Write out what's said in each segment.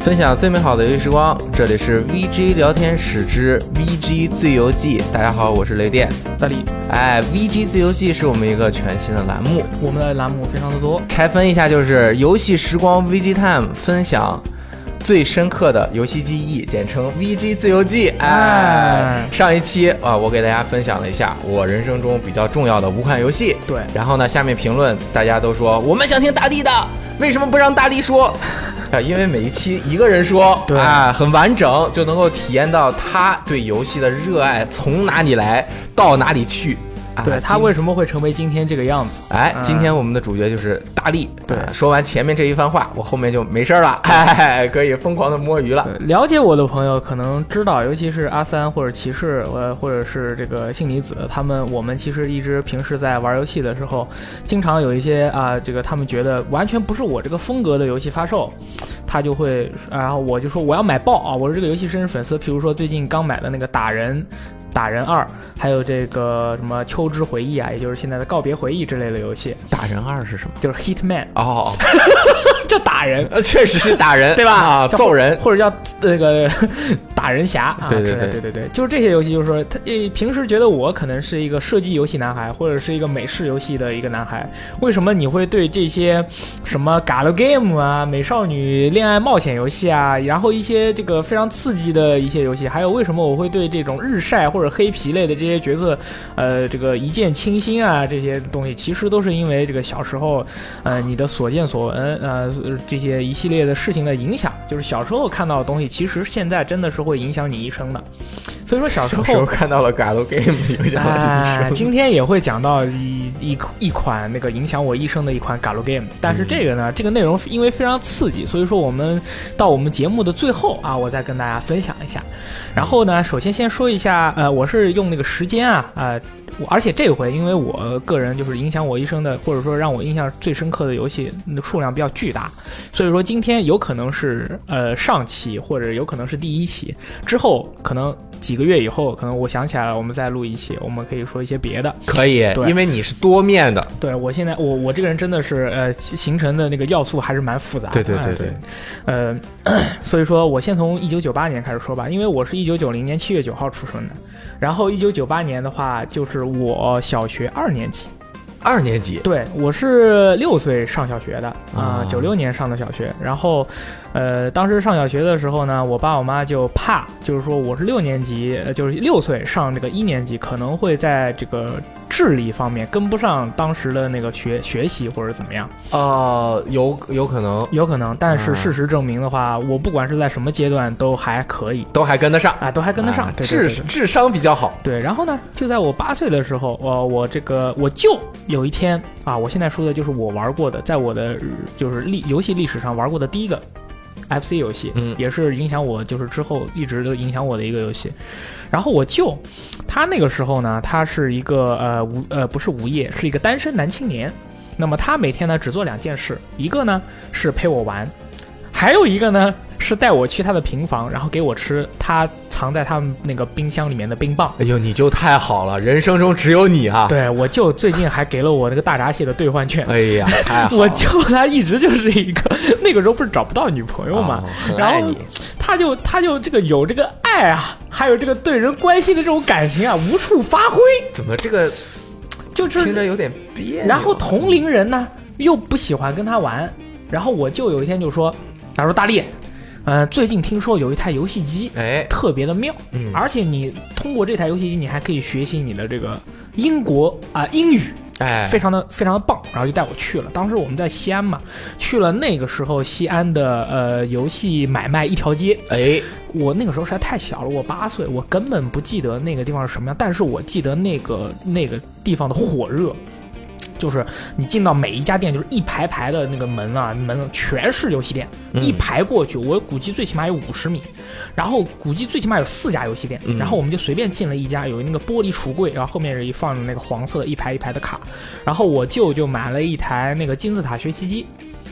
分享最美好的游戏时光，这里是 VG 聊天室之 VG 自由记。大家好，我是雷电。大力，哎，VG 自由记是我们一个全新的栏目，我们的栏目非常的多，拆分一下就是游戏时光 VG Time 分享最深刻的游戏记忆，简称 VG 自由记。哎哎，上一期啊，我给大家分享了一下我人生中比较重要的五款游戏。对然后呢，下面评论大家都说我们想听大力的，为什么不让大力说？啊，因为每一期一个人说，对啊，很完整，就能够体验到他对游戏的热爱从哪里来到哪里去。啊对他为什么会成为今天这个样子？哎，嗯今天我们的主角就是大力。对啊说完前面这一番话，我后面就没事儿了，哎，可以疯狂的摸鱼了。了解我的朋友可能知道，尤其是阿三或者骑士，呃，或者是这个杏离子，他们我们其实一直平时在玩游戏的时候，经常有一些啊、这个他们觉得完全不是我这个风格的游戏发售，他就会，然后我就说我要买爆啊，我是这个游戏真实粉丝。譬如说最近刚买的那个打人。打人二，还有这个什么秋之回忆啊，也就是现在的告别回忆之类的游戏，打人二是什么？就是 Hitman，哦，叫打人，呃，确实是打人，对吧？啊，揍人。或者叫那个打人侠啊，对对对。对对对，就是这些游戏，就是说他呃平时觉得我可能是一个射击游戏男孩，或者是一个美式游戏的一个男孩，为什么你会对这些什么 galgame 啊、美少女恋爱冒险游戏啊，然后一些这个非常刺激的一些游戏，还有为什么我会对这种日晒或者黑皮类的这些角色，呃，这个一见倾心啊这些东西，其实都是因为这个小时候呃，你的所见所闻，呃，这些一系列的事情的影响，就是小时候看到的东西，其实现在真的是会影响你一生的。所以说小时候，看到了 Galo Game 影响我哎，一生。今天也会讲到一一一款那个影响我一生的一款 Galo Game，但是这个呢，这个内容因为非常刺激，所以说我们到我们节目的最后啊，我再跟大家分享一下。然后呢，首先先说一下，呃，我是用那个时间啊，呃，我而且这回因为我个人就是影响我一生的，或者说让我印象最深刻的游戏那数量比较巨大，所以说今天有可能是呃上期，或者有可能是第一期，之后可能几个月以后，可能我想起来了，我们再录一期，我们可以说一些别的。可以，对因为你是多面的。对我现在我我这个人真的是呃形形成的那个要素还是蛮复杂的。对对对哎对呃，所以说我先从一九九八年开始说吧，因为我是一九九零年七月九号出生的，然后一九九八年的话就是我小学二年级。二年级，对，我是六岁上小学的啊哦，九六、年上的小学。然后，呃，当时上小学的时候呢，我爸我妈就怕，就是说我是六年级，呃就是六岁上这个一年级，可能会在这个智力方面跟不上当时的那个学学习或者怎么样，呃，有有可能有可能。但是啊事实证明的话，我不管是在什么阶段都还可以都还跟得上，啊，都还跟得上啊，对对对对智智商比较好。对，然后呢，就在我八岁的时候，我我这个我舅有一天啊，我现在说的就是我玩过的，在我的呃就是历游戏历史上玩过的第一个 FC 游戏，嗯也是影响我就是之后一直都影响我的一个游戏。然后我舅他那个时候呢，他是一个呃无呃不是无业，是一个单身男青年。那么他每天呢只做两件事，一个呢是陪我玩，还有一个呢是带我去他的平房，然后给我吃他藏在他们那个冰箱里面的冰棒。哎呦，你就太好了，人生中只有你啊！对我舅最近还给了我那个大闸蟹的兑换券。哎呀，太好了！我舅他一直就是一个那个时候不是找不到女朋友嘛，哦然后你。他就他就这个有这个爱啊，还有这个对人关心的这种感情啊，无处发挥，怎么这个就是听着有点别扭？然后同龄人呢又不喜欢跟他玩，然后我舅有一天就说，他说大力，呃，最近听说有一台游戏机哎，特别的妙，嗯，而且你通过这台游戏机，你还可以学习你的这个英国啊、英语。哎，非常的非常的棒，然后就带我去了。当时我们在西安嘛，去了那个时候西安的呃游戏买卖一条街。哎，我那个时候实在太小了，我八岁，我根本不记得那个地方是什么样，但是我记得那个那个地方的火热。就是你进到每一家店，就是一排排的那个门啊，门全是游戏店，嗯一排过去，我估计最起码有五十米，然后估计最起码有四家游戏店，嗯然后我们就随便进了一家，有那个玻璃橱柜，然后后面是一放着那个黄色的一排一排的卡，然后我舅舅买了一台那个金字塔学习机。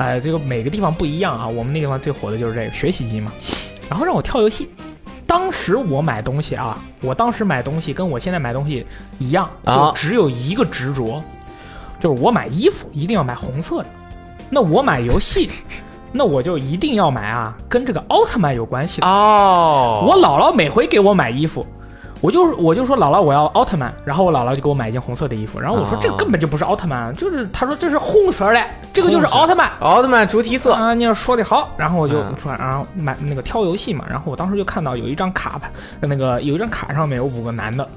哎、这个每个地方不一样啊。我们那地方最火的就是这个学习机嘛，然后让我跳游戏。当时我买东西啊，我当时买东西跟我现在买东西一样，就啊只有一个执着，就是我买衣服一定要买红色的。那我买游戏，那我就一定要买啊，跟这个奥特曼有关系的。哦，我姥姥每回给我买衣服，我就我就说姥姥我要奥特曼，然后我姥姥就给我买一件红色的衣服，然后我说哦这根本就不是奥特曼，就是他说这是红色的，这个就是奥特曼。奥特曼主题色，啊，你要说的好，然后我就嗯。说，然后买那个挑游戏嘛，然后我当时就看到有一张卡牌，那个有一张卡上面有五个男的，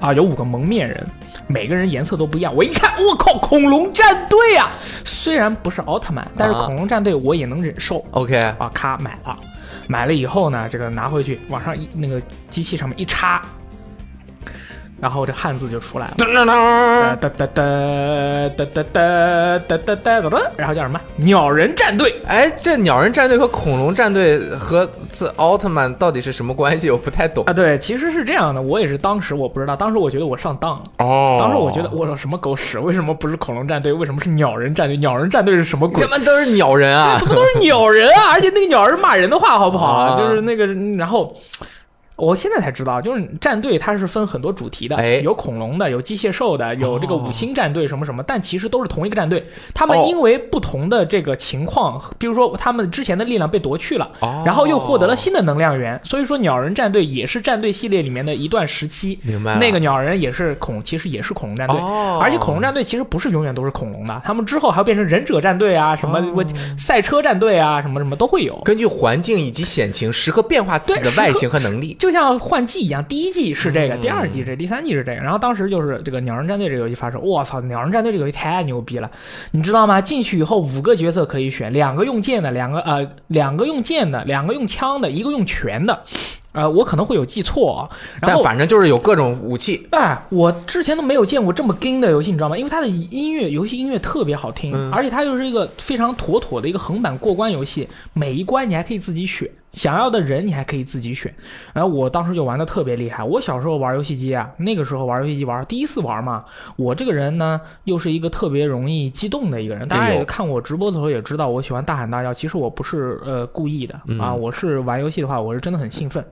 啊，有五个蒙面人，每个人颜色都不一样。我一看，我靠，恐龙战队啊！虽然不是奥特曼，但是啊。恐龙战队我也能忍受。OK，啊。咔买了，买了以后呢，这个拿回去往上一那个机器上面一插，然后这汉字就出来了。哒噔，哒哒哒哒哒哒哒哒哒哒，然后叫什么？鸟人战队。哎，这鸟人战队和恐龙战队和这奥特曼到底是什么关系？我不太懂啊，对，其实是这样的，我也是当时我不知道，当时我觉得我上当了，哦当时我觉得我说什么狗屎，为什么不是恐龙战队，为什么是鸟人战队？鸟人战队是什么鬼怎么都是鸟人啊怎！么都是鸟人啊？而且那个鸟人骂人的话好不好就是那个，然后。我现在才知道，就是战队它是分很多主题的，哎有恐龙的，有机械兽的，有这个哦五星战队什么什么，但其实都是同一个战队。他们哦因为不同的这个情况，比如说他们之前的力量被夺去了，哦然后又获得了新的能量源，所以说鸟人战队也是战队系列里面的一段时期。明白那个鸟人也是恐，其实也是恐龙战队，哦而且恐龙战队其实不是永远都是恐龙的，他们之后还会变成忍者战队啊，什么哦我赛车战队啊，什么什么都会有。根据环境以及险情，时刻变化自己的外形和能力。就像换季一样，第一季是这个，嗯第二季是这个，第三季是这个。然后当时就是这个鸟人战队这个游戏发售，我操，鸟人战队这个游戏太牛逼了，你知道吗？进去以后五个角色可以选，两个用剑的，两个呃两个用剑的，两个用枪的，一个用拳的。呃，我可能会有记错啊。然但反正就是有各种武器，哎，我之前都没有见过这么跟的游戏，你知道吗？因为它的音乐，游戏音乐特别好听，嗯而且它又是一个非常妥妥的一个横版过关游戏，每一关你还可以自己选，想要的人你还可以自己选。然后我当时就玩的特别厉害。我小时候玩游戏机啊，那个时候玩游戏机玩第一次玩嘛，我这个人呢又是一个特别容易激动的一个人。大家也看我直播的时候也知道，我喜欢大喊大叫。其实我不是呃故意的嗯啊，我是玩游戏的话，我是真的很兴奋。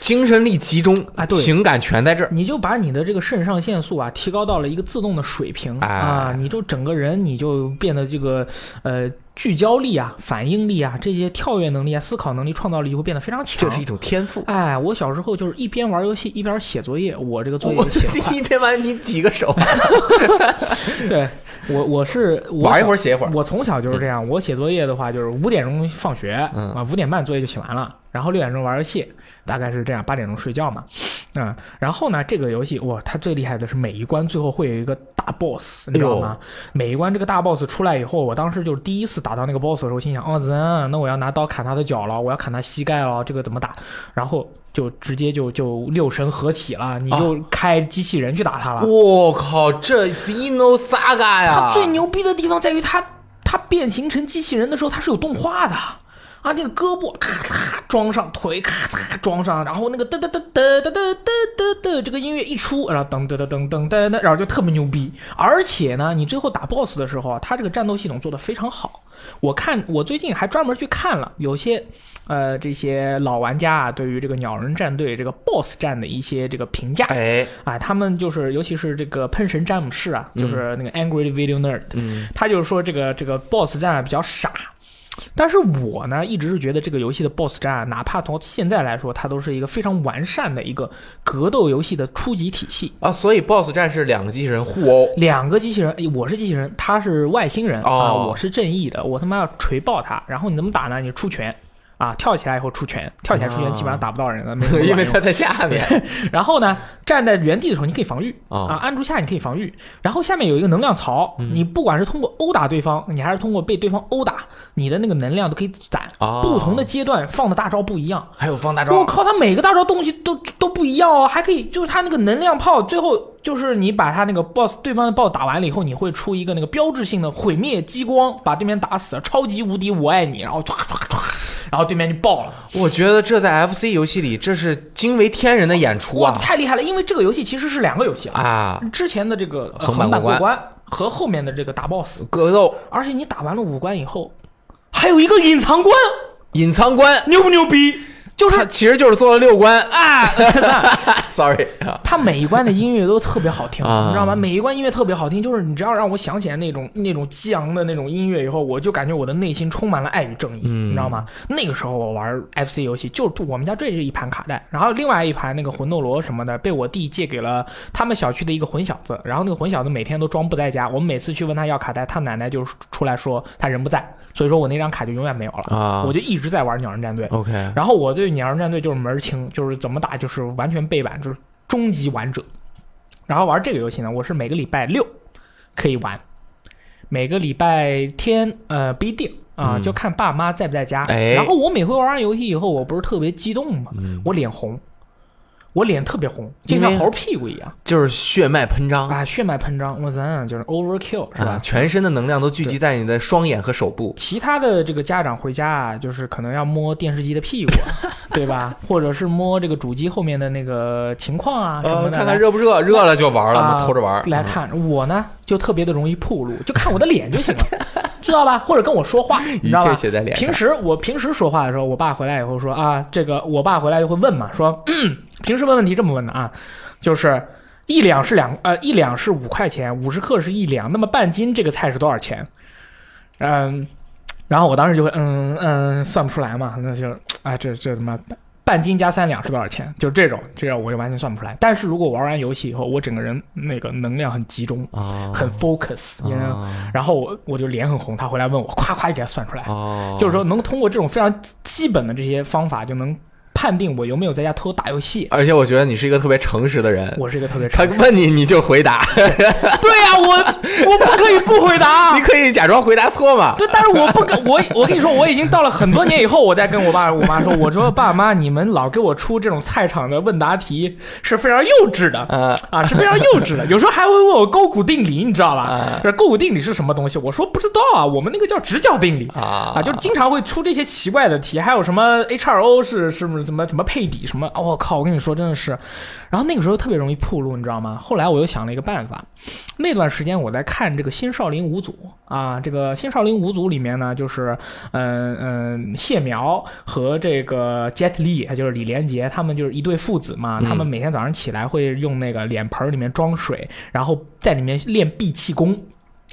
精神力集中啊对情感全在这儿。你就把你的这个肾上腺素啊提高到了一个自动的水平、哎啊，你就整个人你就变得这个呃聚焦力啊、反应力啊、这些跳跃能力啊、思考能力、创造力就会变得非常强。这是一种天赋。哎，我小时候就是一边玩游戏一边写作业，我这个作业我写 一边玩你几个手，对我我是我玩一会儿写一会儿。我从小就是这样，我写作业的话就是五点钟放学，嗯啊，五点半作业就写完了，然后六点钟玩游戏，大概是这样，八点钟睡觉嘛，嗯，然后呢，这个游戏哇，它最厉害的是每一关最后会有一个大 boss，你知道吗？每一关这个大 boss 出来以后，我当时就是第一次打到那个 boss 的时候，心想，哦，人，那我要拿刀砍他的脚了，我要砍他膝盖了，这个怎么打？然后就直接就就六神合体了，你就开机器人去打他了。我靠，这 Zeno Saga 呀！它最牛逼的地方在于它，它变形成机器人的时候，它是有动画的。啊，那个胳膊咔嚓装上，腿咔嚓装上，然后那个噔噔噔噔噔噔噔噔噔，这个音乐一出，然后噔噔噔噔噔噔噔，然后就特别牛逼。而且呢，你最后打 BOSS 的时候啊，它这个战斗系统做得非常好。我看我最近还专门去看了有些呃这些老玩家啊，对于这个鸟人战队这个 BOSS 战的一些这个评价。哎，啊，他们就是，尤其是这个喷神詹姆士啊，就是那个 Angry Video Nerd，、嗯，他就是说这个这个 BOSS 战啊比较傻。但是我呢，一直是觉得这个游戏的 BOSS 战啊，哪怕从现在来说，它都是一个非常完善的一个格斗游戏的初级体系。啊，所以 BOSS 战是两个机器人互殴。两个机器人，诶我是机器人，他是外星人、啊，哦我是正义的，我他妈要锤爆他。然后你怎么打呢？你出拳啊，跳起来以后出拳，跳起来出拳啊。基本上打不到人了，没什么 因为他在下面。然后呢，站在原地的时候你可以防御啊啊，按住下你可以防御，然后下面有一个能量槽，嗯你不管是通过殴打对方，你还是通过被对方殴打，你的那个能量都可以攒。啊，不同的阶段放的大招不一样，还有放大。招，我靠，他每个大招东西都都不一样哦，还可以就是他那个能量炮，最后就是你把他那个 boss 对方的 boss 打完了以后，你会出一个那个标志性的毁灭激光，把对面打死，超级无敌我爱你，然后唰唰唰，然后对面就爆了。我觉得这在 FC 游戏里这是惊为天人的演出哇，啊太厉害了！因为这个游戏其实是两个游戏啊，啊！之前的这个横版过关和后面的这个打 boss，格斗而且你打完了五关以后，还有一个隐藏关，隐藏关，牛不牛逼？就是他其实就是做了六关啊，，sorry 他每一关的音乐都特别好听，啊你知道吗？每一关音乐特别好听，就是你只要让我想起来那种那种激昂的那种音乐以后，我就感觉我的内心充满了爱与正义，嗯你知道吗？那个时候我玩 FC 游戏，就就我们家这是一盘卡带，然后另外一盘那个魂斗罗什么的被我弟借给了他们小区的一个混小子，然后那个混小子每天都装不在家，我们每次去问他要卡带，他奶奶就出来说他人不在，所以说我那张卡就永远没有了，啊我就一直在玩鸟人战队。，OK，然后我对鸟人战队就是门儿清，就是怎么打就是完全背板，就是终极王者。然后玩这个游戏呢，我是每个礼拜六可以玩，每个礼拜天呃不一定啊，嗯就看爸妈在不在家。哎然后我每回玩完游戏以后，我不是特别激动嘛？嗯，我脸红，我脸特别红，就像猴屁股一样就是血脉喷张啊，血脉喷张，我咱就是 overkill 是吧？啊，全身的能量都聚集在你的双眼和手部。其他的这个家长回家啊，就是可能要摸电视机的屁股啊，对吧？或者是摸这个主机后面的那个情况啊什么的，呃看看热不热，热了就玩了，啊偷着玩。来看。我呢，就特别的容易暴露，就看我的脸就行了，知道吧？或者跟我说话，你一切知道吧？写在脸上平。时我平时说话的时候，我爸回来以后说啊，这个我爸回来就会问嘛，说、嗯、平时问问题这么问的啊，就是一两是两呃一两是五块钱，五十克是一两，那么半斤这个菜是多少钱？嗯，然后我当时就会嗯嗯算不出来嘛，那就啊这这他妈半斤加三两是多少钱？就这种这样我就完全算不出来。但是如果玩完游戏以后，我整个人那个能量很集中，哦，很 focus，、然后我我就脸很红，他回来问我，夸夸就给他算出来。哦，就是说能通过这种非常基本的这些方法，就能判定我有没有在家偷偷打游戏。而且我觉得你是一个特别诚实的人。我是一个特别他诚实问你，你就回答，对呀、我我不可以不回答 你。可以假装回答错嘛。对，但是我不跟，我我跟你说，我已经到了很多年以后，我再跟我爸我妈说，我说爸妈，你们老给我出这种菜场的问答题是非常幼稚的呃啊，是非常幼稚的。有时候还会问我勾股定理，你知道吧啊？这勾股定理是什么东西？我说不知道啊，我们那个叫直角定理。啊啊，就经常会出这些奇怪的题，还有什么 HRO 是是不是怎么怎么配比什么？哦，我靠！我跟你说，真的是，然后那个时候特别容易铺路，你知道吗？后来我又想了一个办法，那段时间我在看这个《新少林五祖》啊，这个《新少林五祖》里面呢，就是嗯嗯谢苗和这个 Jet Li，就是李连杰，他们就是一对父子嘛，嗯他们每天早上起来会用那个脸盆里面装水，然后在里面练闭气功。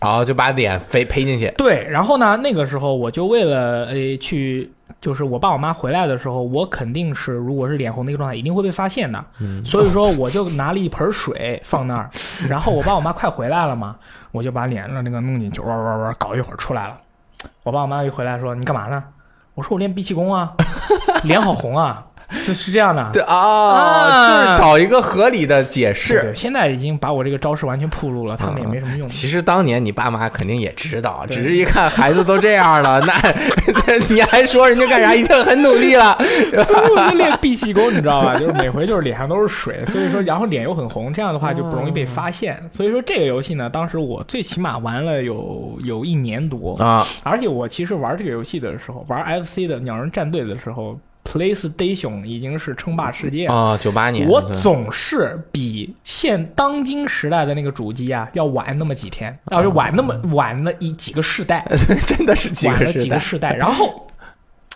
然后就把脸飞呸进去。对，然后呢，那个时候我就为了诶去，就是我爸我妈回来的时候，我肯定是如果是脸红的一个状态，一定会被发现的。嗯所以说我就拿了一盆水放那儿，然后我爸我妈快回来了嘛，我就把脸让那个弄进去，哇哇哇，搞一会儿出来了。我爸我妈一回来说你干嘛呢？我说我练闭气功啊，脸好红啊，就是这样的。对啊，啊就是找一个合理的解释。对，现在已经把我这个招式完全暴露了，他们也没什么用。其实当年你爸妈肯定也知道，只是一看孩子都这样了，那 你还说人家干啥？已经很努力了。我就练闭气功，你知道吧？就是每回就是脸上都是水，所以说然后脸又很红，这样的话就不容易被发现。所以说这个游戏呢，当时我最起码玩了有有一年多，啊，而且我其实玩这个游戏的时候，玩 FC 的鸟人战队的时候，PlayStation 已经是称霸世界了。啊，九八年，我总是比现当今时代的那个主机啊要晚那么几天，要是晚那么晚那一几个世代，真的是几晚了几个世代，然后。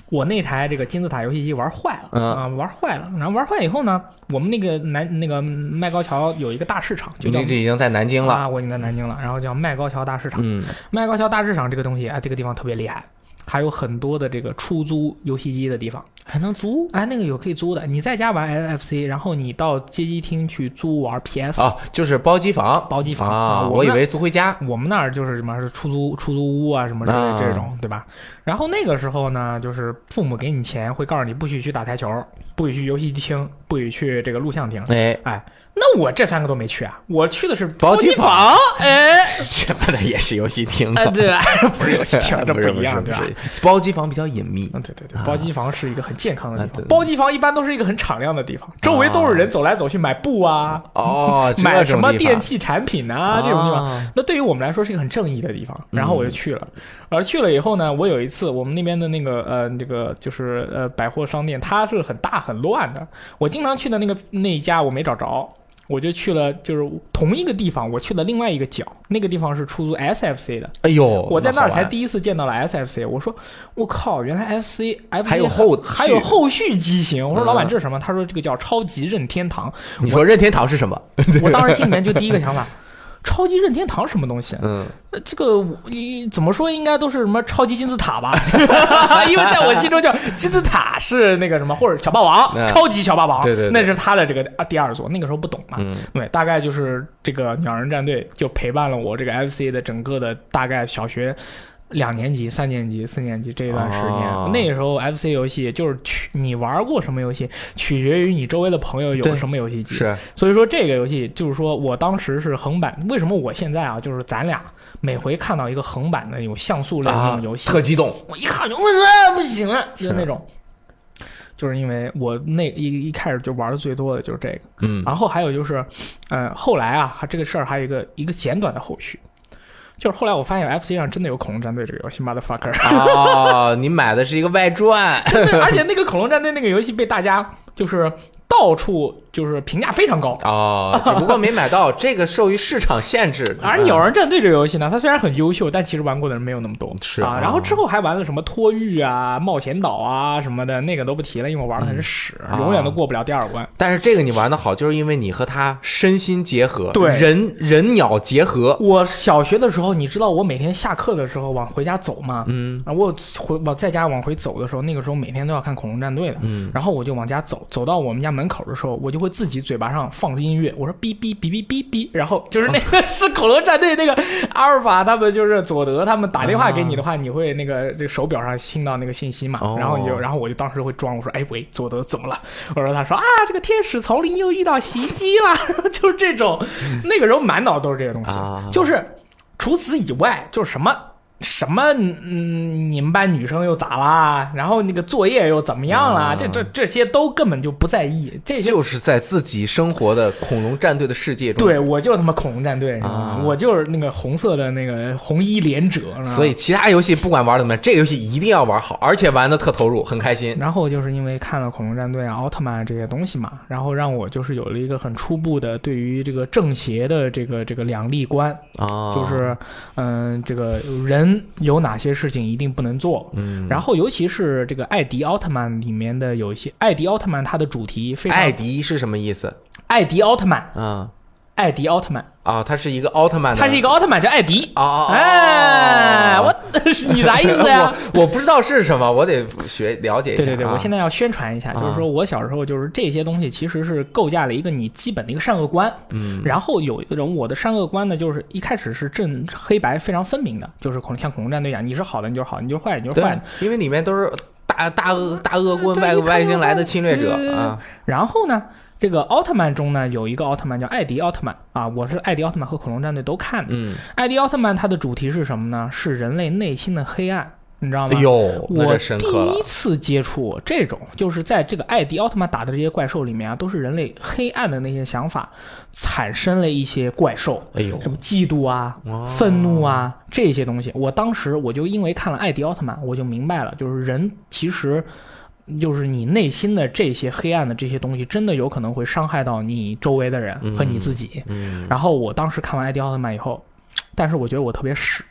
我那台这个金字塔游戏机玩坏了、嗯啊，玩坏了。然后玩坏以后呢，我们那个南那个麦高桥有一个大市场，就叫已经在南京了。啊，我已经在南京了，然后叫麦高桥大市场。嗯麦高桥大市场这个东西啊，这个地方特别厉害还有很多的这个出租游戏机的地方。还能租哎，那个有可以租的，你在家玩 NFC，然后你到街机厅去租玩 PS。啊？就是包机房，包机房啊，我以为租回家。我们那儿就是什么是出租出租屋啊，什么之类啊这种，对吧？然后那个时候呢，就是父母给你钱，会告诉你不许去打台球，不许去游戏厅，不许去这个录像厅。哎，那我这三个都没去啊，我去的是包机机房哎，什么的也是游戏厅哎，啊，对，不是游戏厅，这不一样，对吧？包机房比较隐秘嗯，对对对啊，包机房是一个很健康的地方。包机房一般都是一个很敞亮的地方，周围都是人走来走去买布啊，哦，买什么电器产品啊这种地方。啊那对于我们来说是一个很正义的地方，然后我就去了。而去了以后呢，我有一次我们那边的那个呃这个就是呃百货商店，它是很大很乱的。我经常去的那个那一家我没找着。我就去了，就是同一个地方，我去了另外一个角，那个地方是出租 SFC 的。哎呦，我在那儿才第一次见到了 SFC，我说我靠，原来 FC 还有后还有后续机型。我说嗯老板这是什么？他说这个叫超级任天堂。你说任天堂是什么？我当时心里面就第一个想法，超级任天堂什么东西？嗯，呃这个我一怎么说应该都是什么超级金字塔吧？因为在我心中叫金字塔是那个什么，或者小霸王，嗯超级小霸王，对对对那是他的这个啊第二座。那个时候不懂嘛，嗯对，大概就是这个鸟人战队就陪伴了我这个 FC 的整个的大概小学。两年级、三年级、四年级这一段时间，哦。那个时候 FC 游戏就是取你玩过什么游戏，取决于你周围的朋友有什么游戏机。是。所以说这个游戏就是说我当时是横版，为什么我现在啊，就是咱俩每回看到一个横版的有像素类的那啊种游戏，特激动，我一看就我操不行了，就那种。就是因为我那一一开始就玩的最多的就是这个，嗯。然后还有就是，呃，后来啊，这个事儿还有一个一个简短的后续，就是后来我发现 FC 上真的有恐龙战队这个游戏，motherfucker，哦，你买的是一个外传，而且那个恐龙战队那个游戏被大家就是到处就是评价非常高，哦，只不过没买到，这个受于市场限制。而鸟人战队这个游戏呢，它虽然很优秀，但其实玩过的人没有那么多。啊，是啊然后之后还玩了什么托育啊、冒险岛啊什么的，那个都不提了，因为我玩的很屎，啊永远都过不了第二关。但是这个你玩的好，就是因为你和他身心结合，对人人鸟结合。我小学的时候，你知道我每天下课的时候往回家走吗？嗯啊，我回我在家往回走的时候，那个时候每天都要看恐龙战队的。嗯，然后我就往家走，走到我们家门口的时候，我就会自己嘴巴上放着音乐，我说哔哔哔哔哔哔，然后就是那个 是恐龙战队那个阿尔法他们就是佐德他们打电话给你的话，你会那个这个手表上听到那个信息嘛，哦。然后你就然后我就当时会装，我说哎喂，佐德怎么了？我说他说啊这个天使丛林又遇到袭击了，就是这种，那个时候满脑都是这个东西，啊。就是除此以外就是什么。什么？嗯，你们班女生又咋啦？然后那个作业又怎么样啦？啊这这这些都根本就不在意，这些就是在自己生活的恐龙战队的世界中。对我就他妈恐龙战队？啊我就是那个红色的那个红衣连者，所以其他游戏不管玩的怎么样，这个游戏一定要玩好，而且玩的特投入，很开心。然后就是因为看了恐龙战队啊、奥特曼这些东西嘛，然后让我就是有了一个很初步的对于这个正邪的这个这个两立观，啊，就是嗯、这个人有哪些事情一定不能做。嗯，然后，尤其是这个艾迪奥特曼里面的有一些，艾迪奥特曼它的主题非常，艾迪是什么意思？艾迪奥特曼，啊艾迪奥特曼，啊，他是一个奥特曼，他是一个奥特曼叫艾迪。啊哎，我 你啥意思呀？我我不知道是什么，我得学了解一下。对对对，啊。我现在要宣传一下，就是说我小时候就是这些东西其实是构架了一个你基本的一个善恶观，嗯。然后有一种我的善恶观呢，就是一开始是正黑白非常分明的，就是恐像恐龙战队一样，你是好的你就是好，你就是坏的你就是坏因为里面都是大大恶大恶棍外外星来的侵略者啊，然后呢，这个奥特曼中呢有一个奥特曼叫艾迪奥特曼啊，我是艾迪奥特曼和恐龙战队都看的。嗯，艾迪奥特曼它的主题是什么呢？是人类内心的黑暗，你知道吗？哎呦，那我第一，次接触这种，就是在这个艾迪奥特曼打的这些怪兽里面啊，都是人类黑暗的那些想法，产生了一些怪兽，哎呦，什么嫉妒啊、哦愤怒啊这些东西。我当时我就因为看了艾迪奥特曼，我就明白了，就是人其实。就是你内心的这些黑暗的这些东西，真的有可能会伤害到你周围的人和你自己。嗯，然后我当时看完艾迪奥特曼以后，但是我觉得我特别屎，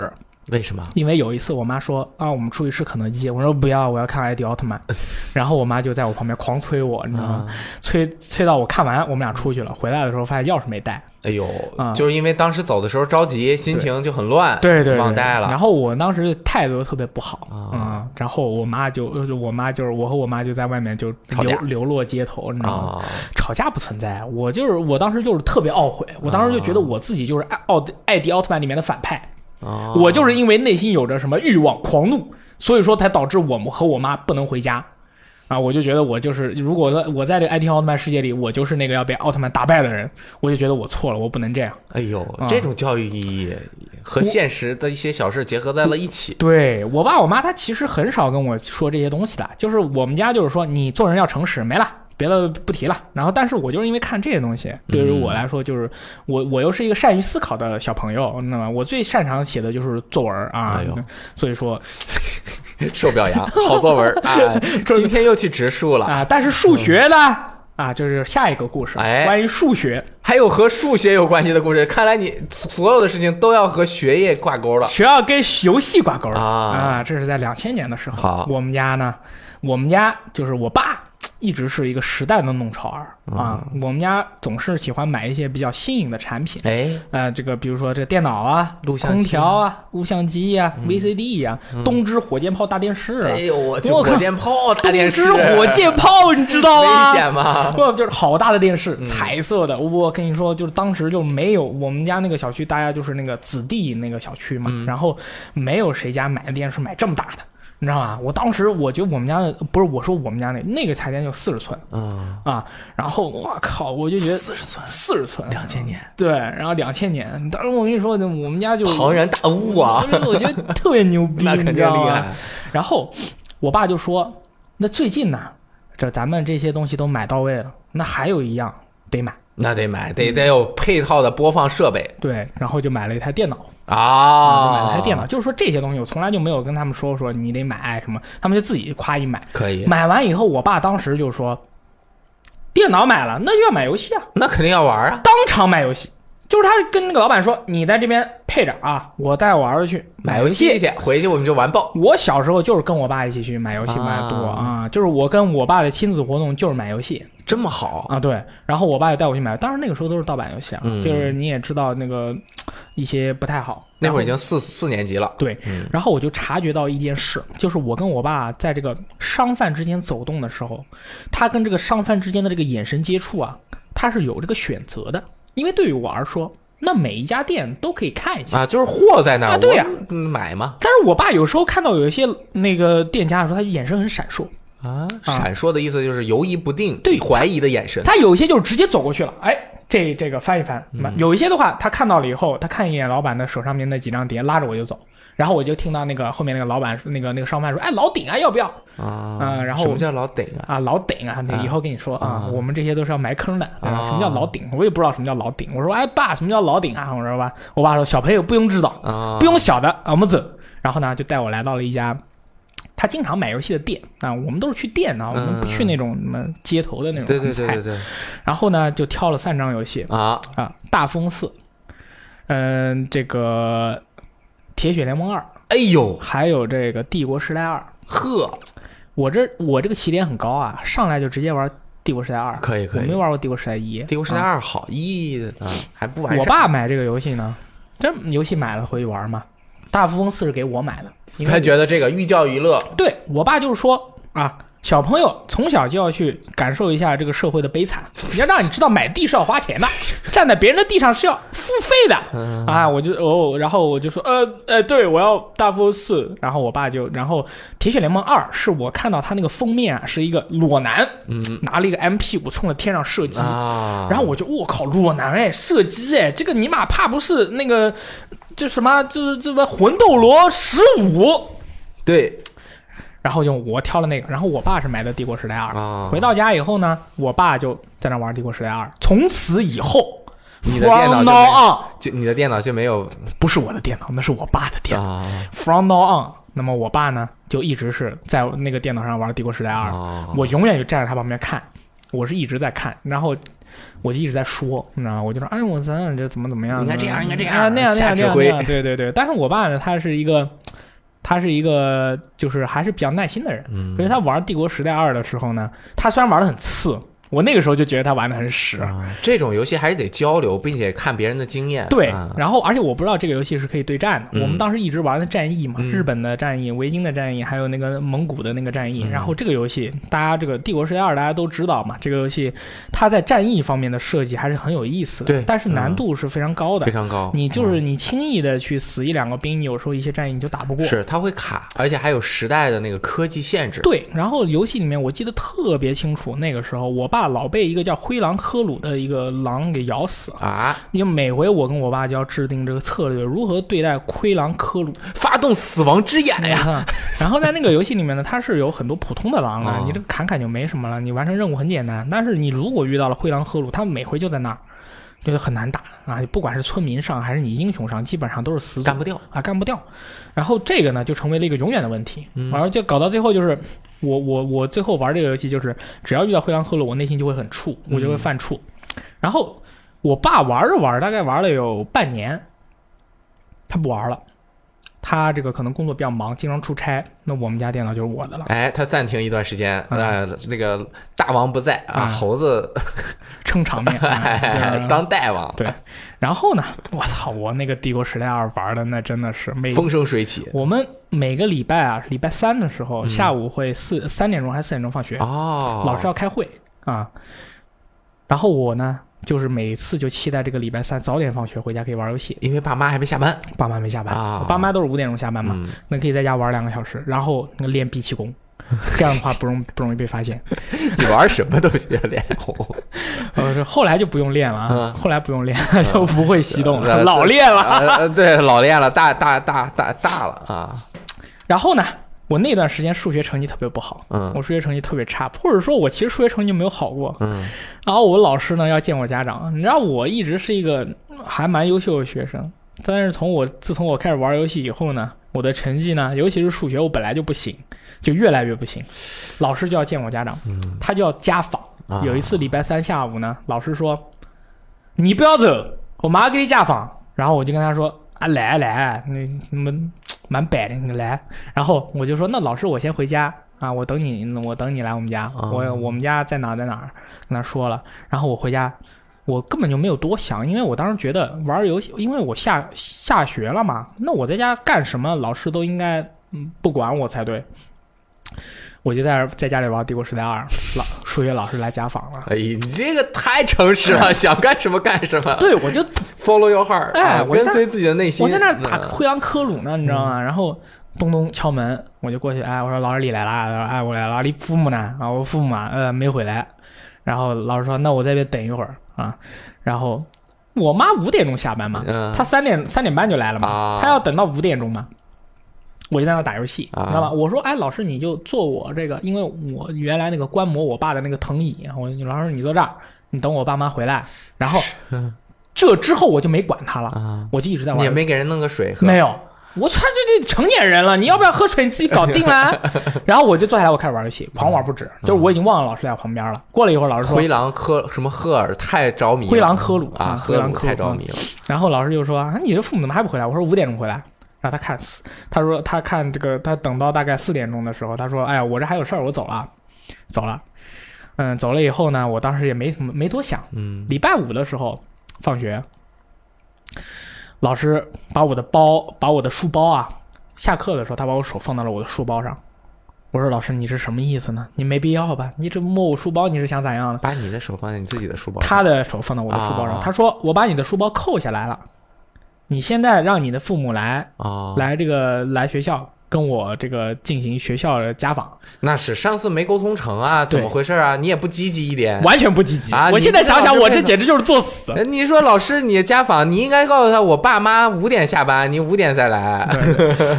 为什么？因为有一次我妈说啊，我们出去吃肯德基，我说不要，我要看艾迪奥特曼，然后我妈就在我旁边狂催我，你知道吗？啊，催催到我看完，我们俩出去了，回来的时候发现钥匙没带，哎呦嗯，就是因为当时走的时候着急，心情就很乱，对对对。忘带了。然后我当时态度又特别不好啊。啊、然后我妈就，呃我妈就是我和我妈就在外面就吵架。流流落街头，你知道吗？啊，吵架不存在，我就是我当时就是特别懊悔，我当时就觉得我自己就是艾奥艾迪奥特曼里面的反派，啊。我就是因为内心有着什么欲望、狂怒，所以说才导致我们和我妈不能回家。啊，我就觉得我就是，如果在我在这个 IT 奥特曼世界里，我就是那个要被奥特曼打败的人，我就觉得我错了，我不能这样。哎呦啊，这种教育意义和现实的一些小事结合在了一起。对我爸我妈，他其实很少跟我说这些东西的，就是我们家就是说你做人要诚实，没了。别的不提了，然后但是我就是因为看这些东西，对于我来说，就是我我又是一个善于思考的小朋友，那么我最擅长写的就是作文啊哎，所以说 受表扬，好作文啊！今天又去植树了，啊，但是数学呢啊，就是下一个故事，哎关于数学，还有和数学有关系的故事。看来你所有的事情都要和学业挂钩了。学校跟游戏挂钩了啊这是在两千年的时候。好我们家呢，我们家就是我爸一直是一个时代的弄潮儿。嗯。啊，我们家总是喜欢买一些比较新颖的产品。哎，呃，这个比如说这个电脑啊、录像空调啊、录像机呀、VCD 呀、东芝火箭炮大电视啊哎，呦我去，火箭炮大电视，东芝火箭炮，你知道吗？危险吗？不就是好大的电视，嗯。彩色的。我跟你说，就是当时就没有我们家那个小区，大家就是那个子弟那个小区嘛，嗯。然后没有谁家买的电视买这么大的，你知道吗？我当时我觉得我们家的不是我说我们家那那个彩电就四十寸嗯，啊，然后我靠，我就觉得四十寸，四十寸，两千年，对，然后两千年，当时我跟你说，我们家就庞然大物啊，我我觉得特别牛 逼，那肯定？厉害。然后我爸就说：“那最近呢，这咱们这些东西都买到位了，那还有一样得买。那得买，得得有配套的播放设备”对，然后就买了一台电脑，啊，就买了台电脑。就是说这些东西，我从来就没有跟他们说说你得买什么，他们就自己夸一买。可以，买完以后，我爸当时就说：“电脑买了，那就要买游戏啊，那肯定要玩啊，当场买游戏。”就是他跟那个老板说：“你在这边配着啊，我带我儿子去买游游戏去，回去我们就玩爆。我小时候就是跟我爸一起去买游戏买的多啊啊，就是我跟我爸的亲子活动就是买游戏这么好，啊，对，然后我爸也带我去买，当然那个时候都是盗版游戏啊，嗯就是你也知道那个一些不太好，那会儿已经四四年级了。对，嗯然后我就察觉到一件事，就是我跟我爸在这个商贩之间走动的时候，他跟这个商贩之间的这个眼神接触啊，他是有这个选择的，因为对于我而说，那每一家店都可以看一下。啊，就是货在那儿，啊对呀买嘛但是我爸有时候看到有一些那个店家的时候，他眼神很闪烁，啊，闪烁的意思就是犹疑不定，对怀疑的眼神。他有一些就是直接走过去了，哎，这这个翻一翻，嗯有一些的话，他看到了以后，他看一眼老板的手上面那几张碟，拉着我就走，然后我就听到那个后面那个老板那个那个商贩说，哎，老顶啊，要不要啊嗯然后什么叫老顶啊？啊？老顶啊，以后跟你说啊啊，我们这些都是要埋坑的，啊什么叫老顶？我也不知道什么叫老顶。我说，哎，爸，什么叫老顶啊？我说吧，我爸说，小朋友不用知道，啊，不用晓得，啊我们走。然后呢，就带我来到了一家。他经常买游戏的店啊，我们都是去店啊，我们不去那种什么街头的那种对对对对对。然后呢，就挑了三张游戏。啊，啊，《大风四》，嗯，这个《铁血联盟二》，哎呦。还有这个《帝国时代二》。呵，我这我这个起点很高啊，上来就直接玩《帝国时代二》，可以可以。我没。玩过《帝国时代一》。帝国时代啊。二好一啊，还不完。我爸买这个游戏呢，这游戏买了回去玩嘛，《大富翁四》是给我买的，因为他觉得这个寓教于乐，对我爸就是说啊，小朋友从小就要去感受一下这个社会的悲惨，你要让你知道买地是要花钱的，站在别人的地上是要付费的。嗯。啊，我就哦，然后我就说，呃呃，对我要大富翁四，然后我爸就，然后铁血联盟二是我看到他那个封面啊，是一个裸男嗯。拿了一个 M P 五冲着天上射击，啊，然后我就我靠，裸男哎，射击哎，这个尼玛怕不是那个就什么就是这个魂斗罗十五，对然后就我挑了那个，然后我爸是买的帝国时代二，啊，回到家以后呢，我爸就在那玩帝国时代二，从此以后。你的电脑 From 就 now 没 on，就你的电脑就没有不是我的电脑，那是我爸的电脑。啊 From now on，那么我爸呢，就一直是在那个电脑上玩《帝国时代二》啊，我永远就站在他旁边看，我是一直在看，然后我就一直在说，你知道吗？我就说，哎，我咱俩这怎么怎么样？应该这样应该这样啊那样那样那样，那样 对对对。但是我爸呢，他是一个，他是一个，就是还是比较耐心的人，嗯。所以他玩《帝国时代二》的时候呢，他虽然玩的很次，我那个时候就觉得他玩的很屎。啊，这种游戏还是得交流，并且看别人的经验。对啊，然后而且我不知道这个游戏是可以对战的。嗯我们当时一直玩的战役嘛，嗯日本的战役、维京的战役，还有那个蒙古的那个战役。嗯然后这个游戏，大家这个《帝国时代二》大家都知道嘛，这个游戏它在战役方面的设计还是很有意思的，对但是难度是非常高的。非常高。你就是嗯你轻易的去死一两个兵，有时候一些战役你就打不过。是它会卡，而且还有时代的那个科技限制。对，然后游戏里面我记得特别清楚，那个时候我爸老被一个叫灰狼科鲁的一个狼给咬死了。啊，因为每回我跟我爸就要制定这个策略，如何对待灰狼科鲁。发动死亡之眼呀！呀，然后在那个游戏里面呢，它是有很多普通的狼啊哦，你这个砍砍就没什么了，你完成任务很简单。但是你如果遇到了灰狼科鲁，他每回就在那儿，就是很难打啊！不管是村民上还是你英雄上，基本上都是死干不掉。啊，干不掉。然后这个呢，就成为了一个永远的问题。嗯然后就搞到最后，就是我我我最后玩这个游戏，就是只要遇到灰狼赫鲁，我内心就会很怵，我就会犯怵。然后我爸玩着玩，大概玩了有半年，他不玩了。他这个可能工作比较忙，经常出差，那我们家电脑就是我的了，哎，他暂停一段时间，嗯呃，那个大王不在啊，嗯猴子 撑场面。当大王，对。然后呢，我操，我那个《帝国时代二》玩的那真的是每风生水起。我们每个礼拜啊，礼拜三的时候、嗯下午会四三点钟还是四点钟放学，哦，老师要开会啊。然后我呢，就是每次就期待这个礼拜三早点放学回家可以玩游戏，因为爸妈还没下班。爸妈没下班，啊。我爸妈都是五点钟下班嘛，嗯，那可以在家玩两个小时，然后那个练闭气功，这样的话不容不容易被发现。你玩什么都需要脸红。呃，后来就不用练了后来不用练了，就不会吸动老练了。呃，对，老练了，大大大大大了啊，然后呢，我那段时间数学成绩特别不好，嗯我数学成绩特别差，或者说我其实数学成绩没有好过。嗯然后我老师呢要见我家长，你知道我一直是一个还蛮优秀的学生，但是从我自从我开始玩游戏以后呢，我的成绩呢，尤其是数学，我本来就不行，就越来越不行。老师就要见我家长，嗯，他就要家访。啊有一次礼拜三下午呢，老师说：“你不要走，我马上给你家访。”然后我就跟他说：“啊，来来，那你们蛮摆的，你来。”然后我就说：“那老师，我先回家啊，我等你，我等你来我们家。哦我我们家在哪儿在哪儿，跟他说了。然后我回家，我根本就没有多想，因为我当时觉得玩游戏，因为我下下学了嘛，那我在家干什么，老师都应该嗯不管我才对。我就在在家里玩《帝国时代二》，老数学老师来家访了。哎，你这个太诚实了，想干什么干什么对，我就，follow your heart，啊哎我跟随自己的内心。我在那儿打嗯灰狼科鲁呢，你知道吗？然后咚咚敲门，我就过去，哎，我说老师你来了，他说哎我来了，你父母呢？啊，我父母啊，呃没回来。然后老师说那我在这等一会儿啊。然后我妈五点钟下班嘛，嗯，她三点三点半就来了嘛，啊她要等到五点钟嘛。我就在那打游戏，啊知道吧？我说，哎，老师，你就坐我这个，因为我原来那个观摩我爸的那个藤椅，我老师你坐这儿，你等我爸妈回来。然后 这之后我就没管他了，啊，我就一直在玩。你也没给人弄个水喝，没有，我操，这这成年人了，你要不要喝水？你自己搞定了。然后我就坐下来，我开始玩游戏，狂玩不止。就是我已经忘了老师在我旁边了。过了一会儿，老师说灰，狼科什么赫尔太着迷了，灰狼科鲁啊，灰狼科鲁太着迷了，然后老师就说：“啊，你这父母怎么还不回来？”我说：“五点钟回来。”然后他看，他说他看这个，他等到大概四点钟的时候，他说：“哎呀，我这还有事儿，我走了，走了。”嗯，走了以后呢，我当时也没什么没多想。嗯礼拜五的时候放学，老师把我的包，把我的书包啊，下课的时候他把我手放到了我的书包上。我说：“老师，你是什么意思呢？你没必要吧？你这摸我书包，你是想咋样呢？”把你的手放在你自己的书包上，他的手放到我的书包上，啊他说：“我把你的书包扣下来了，你现在让你的父母来啊，来这个来学校跟我这个进行学校的家访，那是上次没沟通成啊，怎么回事啊？你也不积极一点。完全不积极。啊我现在想想，我这简直就是作死。呃你说老师，你家访，你应该告诉他，我爸妈五点下班，你五点再来。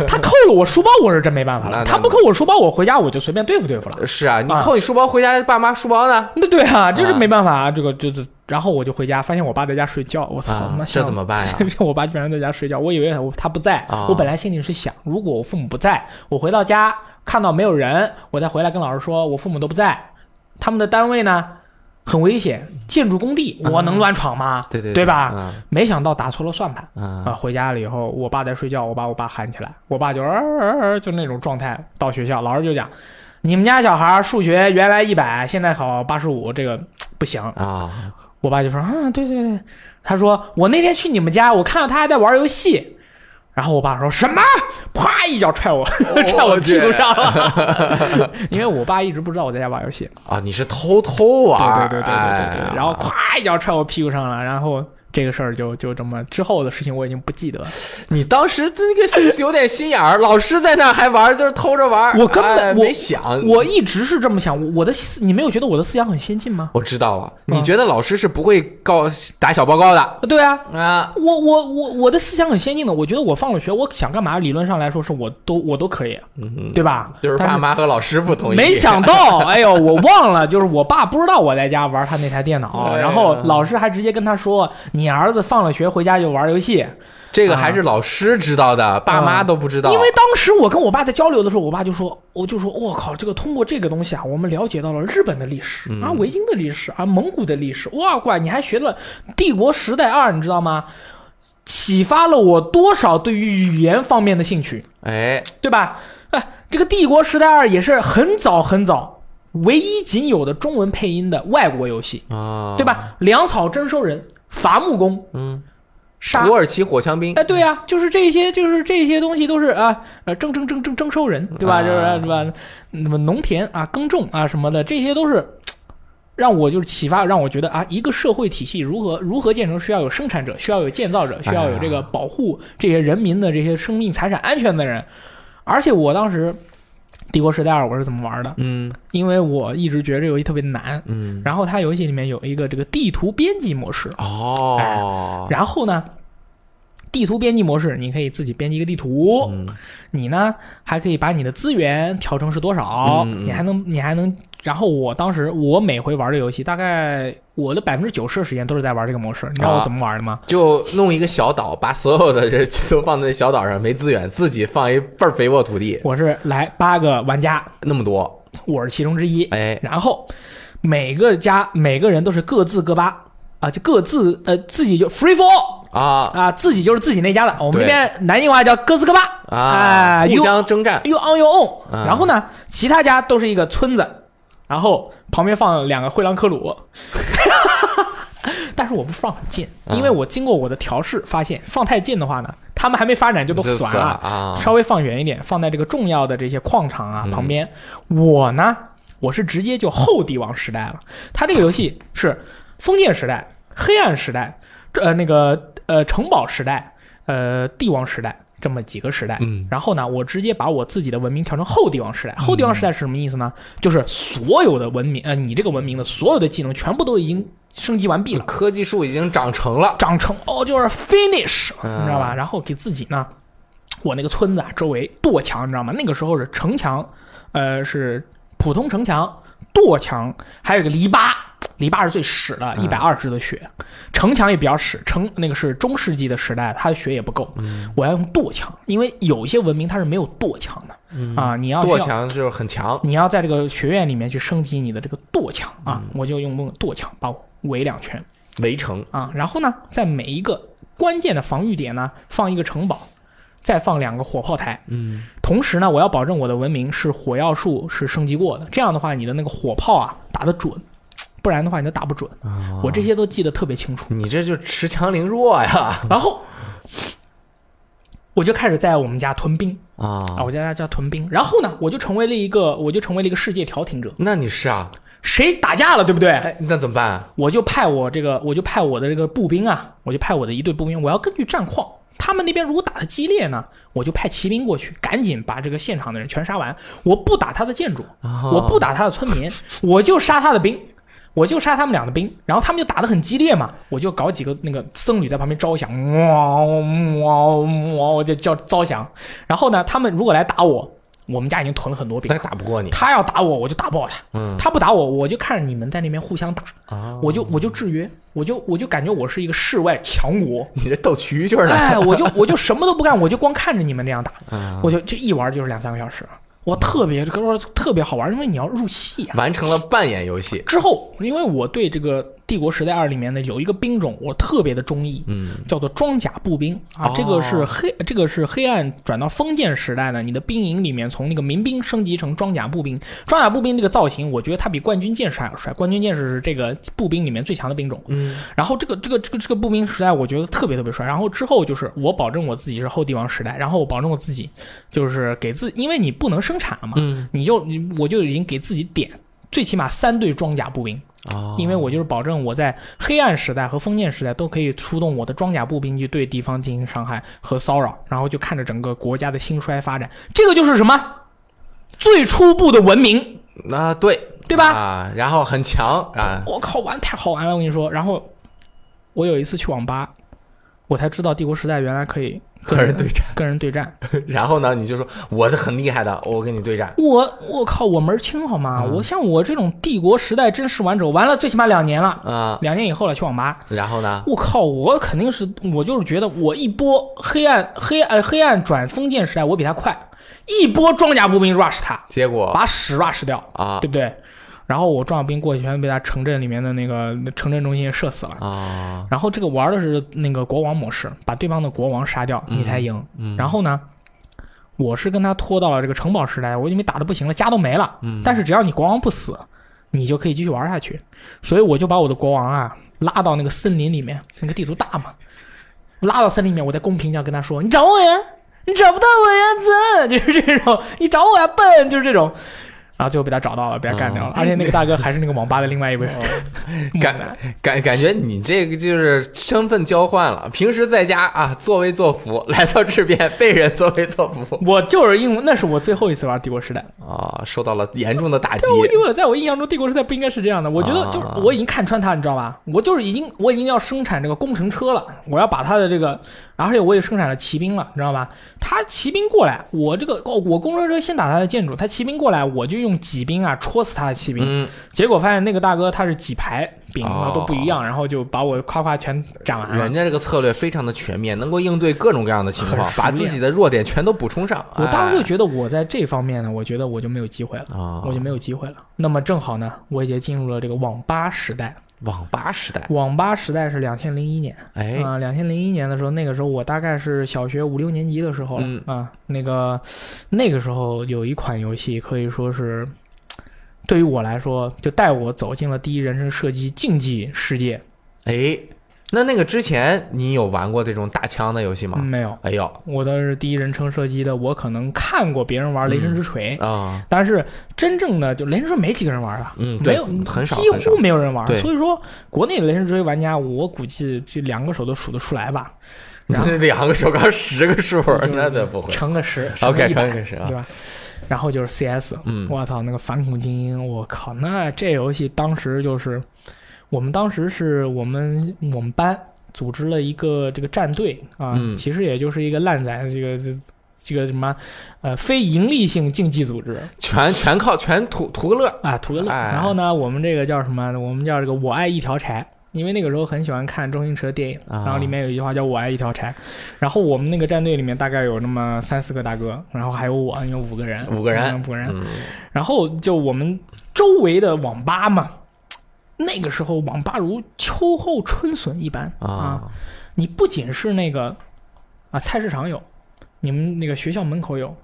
他扣了我书包，我是真没办法了。他不扣我书包，我回家我就随便对付对付了。是啊，你啊扣你书包回家，爸妈书包呢？那对啊，就是啊没办法啊，这个就是，然后我就回家，发现我爸在家睡觉，我操，啊他妈，这怎么办呀？我爸居然在家睡觉，我以为我他不在，啊我本来心里是想，如果我父母不在，我回到家看到没有人，我再回来跟老师说我父母都不在，他们的单位呢很危险，建筑工地，我能乱闯吗？对对对吧嗯没想到打错了算盘。啊，嗯回家了以后，我爸在睡觉，我把我爸喊起来，我爸就呃呃呃就那种状态。到学校，老师就讲，你们家小孩数学原来一百，现在考八十五，这个不行。啊，我爸就说啊，对对对，他说我那天去你们家，我看到他还在玩游戏。然后我爸说什么？啪一脚踹我，踹我屁股上了。因为我爸一直不知道我在家玩游戏。啊，你是偷偷玩？对对对对对对然后咵一脚踹我屁股上了，然后这个事儿就就这么之后的事情我已经不记得了。你当时那个有点心眼儿，老师在那儿还玩，就是偷着玩。我根本哎没想，我一直是这么想，我的思你没有觉得我的思想很先进吗？我知道了。嗯你觉得老师是不会告打小报告的对啊，啊？我我我我的思想很先进的，我觉得我放了学，我想干嘛，理论上来说是我都我都可以，嗯，对吧？就是爸妈和老师不同意。没想到，哎呦，我忘了，就是我爸不知道我在家玩他那台电脑，哎然后老师还直接跟他说：“你儿子放了学回家就玩游戏。这个还是老师知道的，爸妈都不知”道。因为当时我跟我爸在交流的时候，我爸就说：“我就说，我靠，这个通过这个东西啊，我们了解到了日本的历史嗯啊，维京的历史啊，蒙古的历史，哇乖，你还学了帝国时代二，你知道吗？启发了我多少对于语言方面的兴趣。”哎，对吧？哎，这个《帝国时代二》也是很早很早，唯一仅有的中文配音的外国游戏，啊，对？吧？粮草征收人、伐木工、嗯，杀土，耳其火枪兵哎，对呀、就是这些，就是这些东西都是啊，呃，征征征征征收人，对吧？啊就是对吧？那么农田啊、耕种啊什么的，这些都是。让我就是启发，让我觉得啊，一个社会体系如何如何建成，需要有生产者，需要有建造者，需要有这个保护这些人民的这些生命财产安全的人。而且我当时《帝国时代二》我是怎么玩的？嗯。因为我一直觉得这游戏特别难，嗯，然后它游戏里面有一个这个地图编辑模式，哦，然后呢，地图编辑模式你可以自己编辑一个地图，嗯。你呢还可以把你的资源调成是多少，嗯嗯。你还能你还能。然后我当时我每回玩这游戏，大概我的百分之九十的时间都是在玩这个模式。你知道我啊怎么玩的吗？就弄一个小岛，把所有的人都放在小岛上，没资源，自己放一倍儿肥沃土地，我是来八个玩家，那么多，我是其中之一。哎，然后每个家每个人都是各自各八啊，就各自呃自己就 free for all 啊啊，自己就是自己那家了。我们这边南京话叫各自各八啊，互相征战，you on your own。啊然后呢，其他家都是一个村子，然后旁边放两个灰狼科鲁。但是我不放很近，啊因为我经过我的调试发现，放太近的话呢，他们还没发展就都死完了。啊，稍微放远一点，放在这个重要的这些矿场啊嗯旁边。我呢，我是直接就后帝王时代了。它这个游戏是封建时代、黑暗时代、呃那个呃城堡时代、呃帝王时代这么几个时代。嗯然后呢，我直接把我自己的文明调成后帝王时代。后帝王时代是什么意思呢？就是所有的文明，呃，你这个文明的所有的技能全部都已经升级完毕了。科技树已经长成了，长成哦，就是 finish，嗯你知道吧？然后给自己呢，我那个村子啊周围垛墙，你知道吗？那个时候是城墙，呃，是普通城墙、垛墙，还有一个篱笆，篱笆是最屎的，一百二十的血，城墙也比较屎，城那个是中世纪的时代，它的血也不够，我要用垛墙，因为有些文明它是没有垛墙的、啊，你要垛墙就是很强，你要在这个学院里面去升级你的这个垛墙啊，我就用垛墙把我围两圈。围城，啊，然后呢，在每一个关键的防御点呢，放一个城堡，再放两个火炮台。嗯，同时呢，我要保证我的文明是火药术是升级过的，这样的话，你的那个火炮啊打得准，不然的话你就打不准。我这些都记得特别清楚。你这就恃强凌弱呀，然后我就开始在我们家屯兵啊啊，我在家叫屯兵。然后呢，我就成为了一个，我就成为了一个世界调停者。那你是啊，谁打架了，对不对？哎，那怎么办？我就派我这个，我就派我的这个步兵啊，我就派我的一队步兵，我要根据战况，他们那边如果打的激烈呢，我就派骑兵过去，赶紧把这个现场的人全杀完。我不打他的建筑，啊我不打他的村民，我就杀他的兵。我就杀他们俩的兵，然后他们就打得很激烈嘛，我就搞几个那个僧侣在旁边招降，哇哇哇，我就叫招降。然后呢，他们如果来打我，我们家已经囤了很多兵。他，打不过你。他要打我，我就打爆他。嗯。他不打我，我就看着你们在那边互相打，啊，我就我就制约，我就我就感觉我是一个世外强国，你这斗蛐蛐呢？哎，我就我就什么都不干，我就光看着你们那样打，啊 我就这一玩就是两三个小时，我特别这个特别好玩，因为你要入戏啊。完成了扮演游戏，之后，因为我对这个帝国时代二》里面呢有一个兵种我特别的中意，嗯叫做装甲步兵啊，哦这个是黑，这个是黑暗转到封建时代呢，你的兵营里面从那个民兵升级成装甲步兵。装甲步兵这个造型，我觉得它比冠军剑士还要帅。冠军剑士是这个步兵里面最强的兵种。嗯然后这个这个这个这个步兵时代，我觉得特别特别帅。然后之后就是我保证我自己是后帝王时代，然后我保证我自己就是给自，因为你不能生产了嘛，嗯你就你我就已经给自己点最起码三队装甲步兵。哦，因为我就是保证我在黑暗时代和封建时代都可以出动我的装甲步兵去对地方进行伤害和骚扰，然后就看着整个国家的兴衰发展。这个就是什么？最初步的文明，啊对对吧？啊，然后很强啊，我靠，玩太好玩了！我跟你说，然后我有一次去网吧，我才知道帝国时代原来可以个人对战，个人对战。然后呢，你就说我是很厉害的，我跟你对战，我我靠，我门儿清好吗？嗯我像我这种帝国时代真实玩者，玩了最起码两年了，啊，两年以后了去网吧，然后呢，我靠，我肯定是，我就是觉得我一波黑暗黑暗黑暗转封建时代，我比他快，一波装甲步兵 rush 他，结果把屎 rush 掉，啊对不对？然后我装甲兵过去，全被他城镇里面的那个城镇中心射死了。啊，然后这个玩的是那个国王模式，把对方的国王杀掉，嗯你才赢。嗯然后呢，我是跟他拖到了这个城堡时代，我因为打的不行了，家都没了。嗯但是只要你国王不死，你就可以继续玩下去。所以我就把我的国王啊拉到那个森林里面，那个地图大嘛，拉到森林里面，我在公屏上跟他说：“你找我呀，你找不到我呀，子，就是这种，你找我呀，笨，就是这种。”然后最后被他找到了，被他干掉了。哦而且那个大哥还是那个网吧的另外一位 感感感觉你这个就是身份交换了，平时在家啊作威作福，来到这边被人作威作福 我就是因为那是我最后一次玩帝国时代。啊，受到了严重的打击。因为在我印象中，帝国时代不应该是这样的。我觉得就我已经看穿他，你知道吧？我就是已经我已经要生产这个工程车了，我要把他的这个，而且我也生产了骑兵了，你知道吧？他骑兵过来，我这个哦，我工程车先打他的建筑，他骑兵过来，我就用戟兵啊戳死他的骑兵。嗯，结果发现那个大哥他是几排兵哦啊都不一样，然后就把我夸夸全斩完了人。家这个策略非常的全面，能够应对各种各样的情况把自己的弱点全都补充上。我当时就哎觉得我在这方面呢，我觉得我就没有机会了。啊，我就没有机会了。那么正好呢，我已经进入了这个网吧时代。网吧时代，网吧时代是两千零一年哎，啊，两千零一年的时候，那个时候我大概是小学五六年级的时候了、嗯啊。那个那个时候有一款游戏可以说是对于我来说，就带我走进了第一人称射击竞技世界。哎，那那个之前你有玩过这种打枪的游戏吗？嗯没有，哎呦我倒是第一人称射击的，我可能看过别人玩《雷神之锤》啊，但是真正的就雷神之锤没几个人玩了。嗯，没有，很少，几乎没有人玩。所以说，国内的雷神之锤玩家，我估计就两个手都数得出来吧，然后两个手刚十个数，就是那得不会。乘个十 OK，乘乘个十啊对吧？然后就是 CS，嗯我操，那个反恐精英，我靠，那这游戏当时就是，我们当时是我们我们班组织了一个这个战队啊，嗯其实也就是一个烂仔这个这这个什么呃非盈利性竞技组织全全靠全图图个乐啊，图个乐。哎然后呢，我们这个叫什么？我们叫这个我爱一条柴。因为那个时候很喜欢看周星驰的电影，啊然后里面有一句话叫“我爱一条柴”，然后我们那个战队里面大概有那么三四个大哥，然后还有我，有五个人，五个人嗯五个人，嗯然后就我们周围的网吧嘛，那个时候网吧如秋后春笋一般啊，你不仅是那个啊菜市场有，你们那个学校门口有，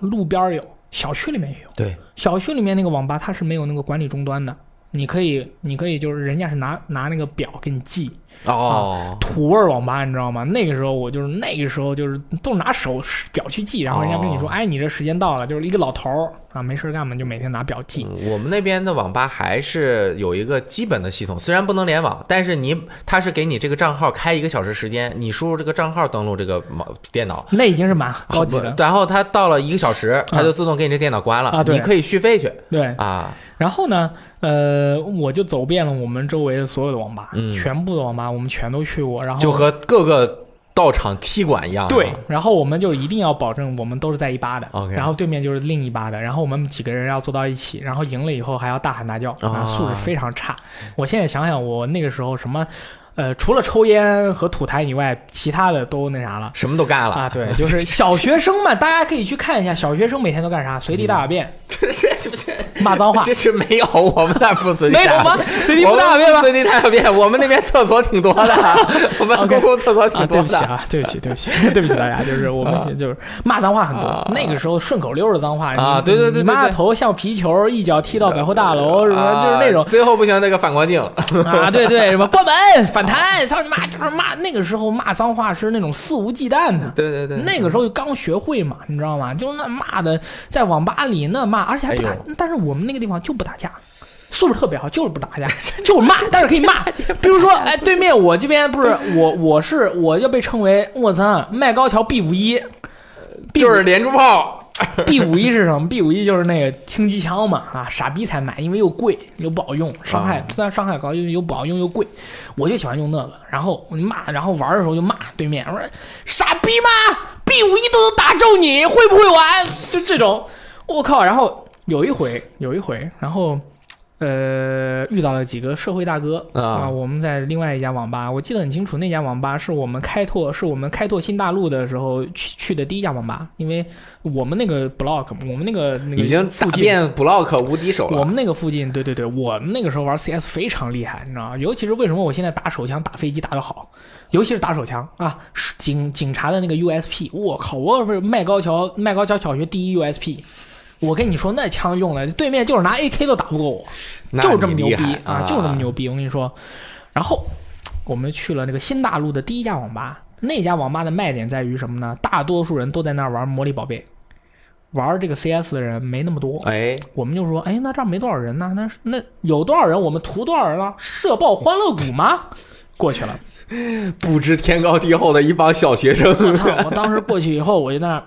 路边有，小区里面也有。对，小区里面那个网吧它是没有那个管理终端的，你可以，你可以就是人家是拿拿那个表给你记，哦，土味网吧，你知道吗？那个时候我就是那个时候就是都是拿手表去记，然后人家跟你说，哦哎，你这时间到了，就是一个老头儿啊，没事干嘛就每天拿表记。嗯我们那边的网吧还是有一个基本的系统，虽然不能联网，但是你它是给你这个账号开一个小时时间，你输入这个账号登录这个网电脑。那已经是蛮高级的，然后它到了一个小时，它就自动给你这电脑关了，啊对你可以续费去对。啊。然后呢，呃，我就走遍了我们周围的所有的网吧，嗯全部的网吧我们全都去过，然后就和各个道场踢馆一样。对，然后我们就一定要保证我们都是在一吧的然后对面就是另一吧的，然后我们几个人要坐到一起，然后赢了以后还要大喊大叫，素质非常差。我现在想想，我那个时候什么，呃，除了抽烟和吐痰以外，其他的都那啥了。什么都干了。啊，对，就是小学生嘛，大家可以去看一下，小学生每天都干啥？随地大小便，这这这这骂脏话，这是没有，我们那不随地没有吗？随地不大小便吗随地大小便，我们那边厕所挺多的，我们公共厕所挺啊，对多的。不起啊，对不起，对不起，对不起大家，就是我们就是骂脏话很多。啊，那个时候顺口溜的脏话啊对对对对你妈的头像皮球，一脚踢到百货大楼，什么就是那种。啊最后不行，那个反光镜，啊，对对，什么关门反弹，操你妈，就是骂那个时候骂脏话是那种肆无忌惮的。对对对，那个时候就刚学会嘛，你知道吗？就那骂的，在网吧里那骂，而且还不打哎，但是我们那个地方就不打架，素质特别好，就是不打架，就是骂，但是可以骂。比如说，哎，对面我这边不是我，我是我要被称为我操麦高桥 B 五一，就是连珠炮，B 五一是什么？B 五一就是那个轻机枪嘛，啊，傻逼才买，因为又贵又不好用，伤害啊虽然伤害高，又又不好用又贵，我就喜欢用那个。然后我就骂，然后玩的时候就骂对面，我说傻逼吗？B 五一都能打中你，会不会玩？就这种，我靠！然后有一回，有一回，然后。呃，遇到了几个社会大哥啊我们在另外一家网吧，我记得很清楚，那家网吧是我们开拓，是我们开拓新大陆的时候去去的第一家网吧，因为我们那个 block，我们那个那个已经打遍 block 无敌手了。我们那个附近，对对对，我们那个时候玩 CS 非常厉害，你知道吗？尤其是为什么我现在打手枪、打飞机打得好，尤其是打手枪啊，警警察的那个 USP，我靠，我不是麦高桥麦高桥小学第一 USP。我跟你说，那枪用了，对面就是拿 AK 都打不过我，就是这么牛逼啊，就这么牛逼。我跟你说，然后我们去了那个新大陆的第一家网吧，那家网吧的卖点在于什么呢？大多数人都在那儿玩魔力宝贝，玩这个 CS 的人没那么多。哎，我们就说，哎，那这儿没多少人呢，那那有多少人？我们图多少人了？社爆欢乐谷吗？过去了，不知天高地厚的一帮小学生。我操！我当时过去以后，我就在那儿。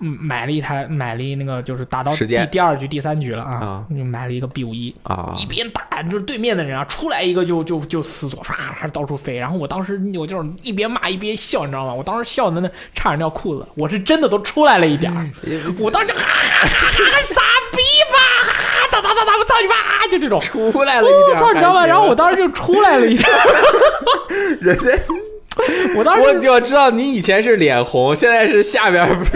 嗯，买了一台，买了一那个，就是打到第第二局、第三局了啊啊，就买了一个 B 五一，啊一边打，就是对面的人啊，出来一个就就就死左，唰唰到处飞。然后我当时我就是一边骂一边笑，你知道吗？我当时笑的那差点尿裤子，我是真的都出来了一点儿。我当时就哈哈哈哈，傻逼吧，哈哈，打打打打，我操你妈，就这种。出来了一点，我操，你知道吗？然后我当时就出来了一点儿，人家，我当时我就知道你以前是脸红，现在是下边不是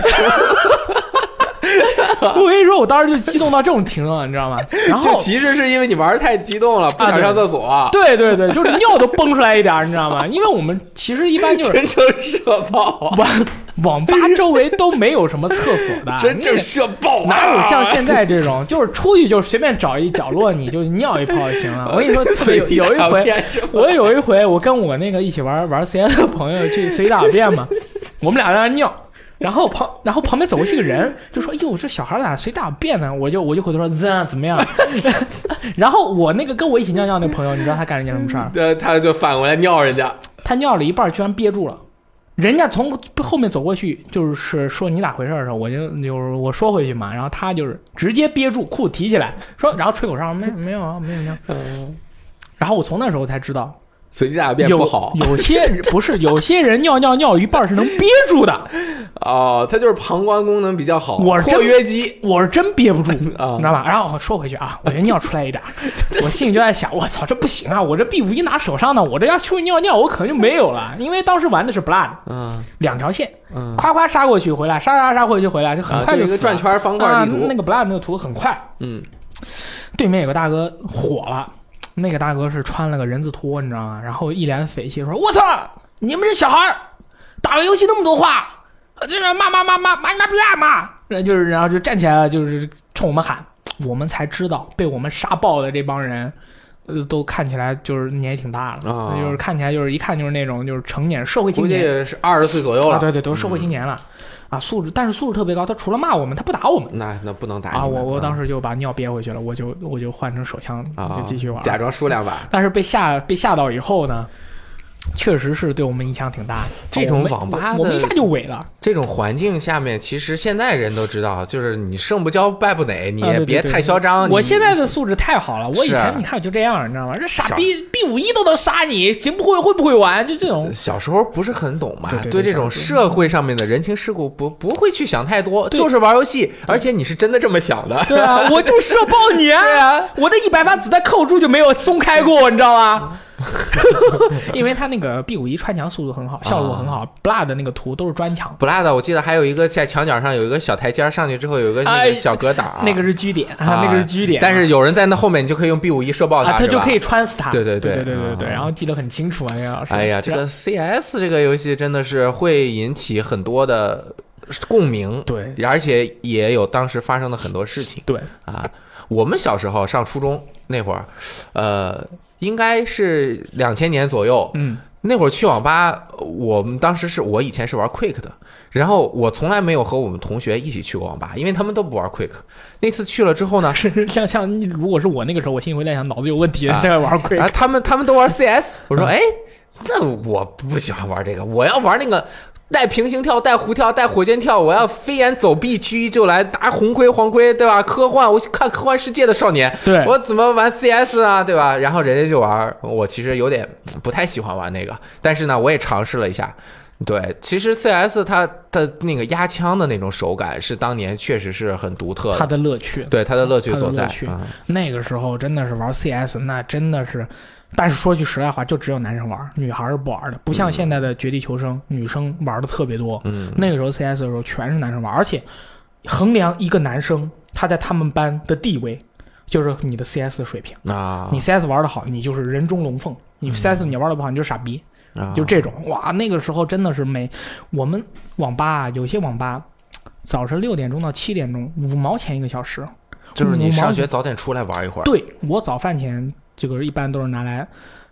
我跟你说，我当时就激动到这种程度了，你知道吗？然后其实是因为你玩的太激动了，不想上厕所，对对对，就是尿都崩出来一点，你知道吗？因为我们其实一般就是真正社爆啊，网网吧周围都没有什么厕所的，真正社爆啊，哪有像现在这种，就是出去就随便找一角落，你就尿一泡就行了。我跟你说，特别有有一回，我有一回，我跟我那个一起玩玩 CS 的朋友去随地大便嘛，我们俩在那尿。然后旁，然后旁边走过去个人，就说：“哎呦，这小孩咋随地大便呢？”我就我就回头说：“怎怎么样？” 然后我那个跟我一起尿尿那朋友，你知道他干了件什么事儿？呃，他就反过来尿人家，他尿了一半，居然憋住了。人家从后面走过去，就是说你咋回事的时候，我就就是我说回去嘛，然后他就是直接憋住，裤子提起来说，然后吹口哨，没没有啊，没有尿。嗯，然后我从那时候才知道，随地大便有不好。有些 不是有些人尿尿尿一半是能憋住的，哦，他就是膀胱功能比较好，我是真括约肌。我是真憋不住，你啊知道吧？然后我说回去啊，我就尿出来一点，我心里就在想，我操，这不行啊！我这 B 五一拿手上呢，我这要出去尿尿，我可能就没有了，因为当时玩的是 Blood 嗯两条线，嗯。夸夸杀过去回来，杀杀杀过去回来，就很啊，快就一个转圈方块啊，地图。那，个 Blood 那个图很快，嗯。对面有个大哥火了，那个大哥是穿了个人字拖，你知道吗？然后一脸匪气说：“我操，你们这小孩儿打个游戏那么多话，呃这个骂骂骂骂骂你妈逼啊骂！”然后就是然后就站起来了，就是冲我们喊，我们才知道被我们杀爆的这帮人。呃，都看起来就是年纪挺大了，啊就是看起来就是一看就是那种就是成年社会青估计是二十岁左右啊，了。对对，都是社会青年了，啊，素质，但是素质特别高。他除了骂我们，他不打我们那那不能打啊。你我我当时就把尿憋回去了，我就我就换成手枪啊就继续玩。假装输两把。但是被吓被吓到以后呢，确实是对我们影响挺大的。这种网吧的我们一下就萎了。这种环境下面，其实现在人都知道，就是你胜不骄败不馁，你别太嚣张。我现在的素质太好了，我以前你看就这样，你知道吗？这傻逼 B 五一都能杀你，行不会会不会玩？就这种。小时候不是很懂嘛，对这种社会上面的人情世故不不会去想太多，就是玩游戏，而且你是真的这么想的。对啊，我就射爆你啊！对啊，我的一百发子弹扣住就没有松开过，你知道吗？因为他那个 B 五一穿墙速度很好，效果很好。Blood 的那个图都是砖墙，Blood 我记得还有一个在墙角上有一个小台阶，上去之后有一个那哎个小格挡，那个是居点，啊那个是居点。但是有人在那后面，你就可以用 B 五一射爆啊，它，是吧他就可以。穿死他。对对对对对对然后记得很清楚啊，杨老师。哎呀，这个 CS 这个游戏真的是会引起很多的共鸣，对而且也有当时发生的很多事情对啊。我们小时候上初中那会儿，呃，应该是两千年左右，嗯，那会儿去网吧，我们当时是我以前是玩 Quick 的，然后我从来没有和我们同学一起去过网吧，因为他们都不玩 Quick。那次去了之后呢，是像像如果是我那个时候，我心里会在想脑子有问题，啊在玩 Quick 啊，他们他们都玩 CS，我说嗯。哎，那我不喜欢玩这个，我要玩那个带平行跳、带弧跳、带火箭跳，我要飞檐走壁狙就来拿红盔黄盔，对吧？科幻，我看科幻世界的少年，对我怎么玩 CS 啊，对吧？然后人家就玩，我其实有点不太喜欢玩那个，但是呢，我也尝试了一下。对，其实 CS 它的那个压枪的那种手感是当年确实是很独特的它的，的乐趣。对它的乐趣所在那个时候真的是玩 CS，那真的是，但是说句实在话，就只有男生玩，女孩是不玩的，不像现在的绝地求生，女生玩的特别多。嗯，那个时候 CS 的时候全是男生玩，而且衡量一个男生他在他们班的地位，就是你的 CS 的水平。啊，你 CS 玩的好，你就是人中龙凤；你 CS 你玩的不好，你就是傻逼。啊就这种哇，那个时候真的是每我们网吧啊，有些网吧早晨六点钟到七点钟，五毛钱一个小时。就是你上学早点出来玩一会儿，对我早饭钱，这个一般都是拿来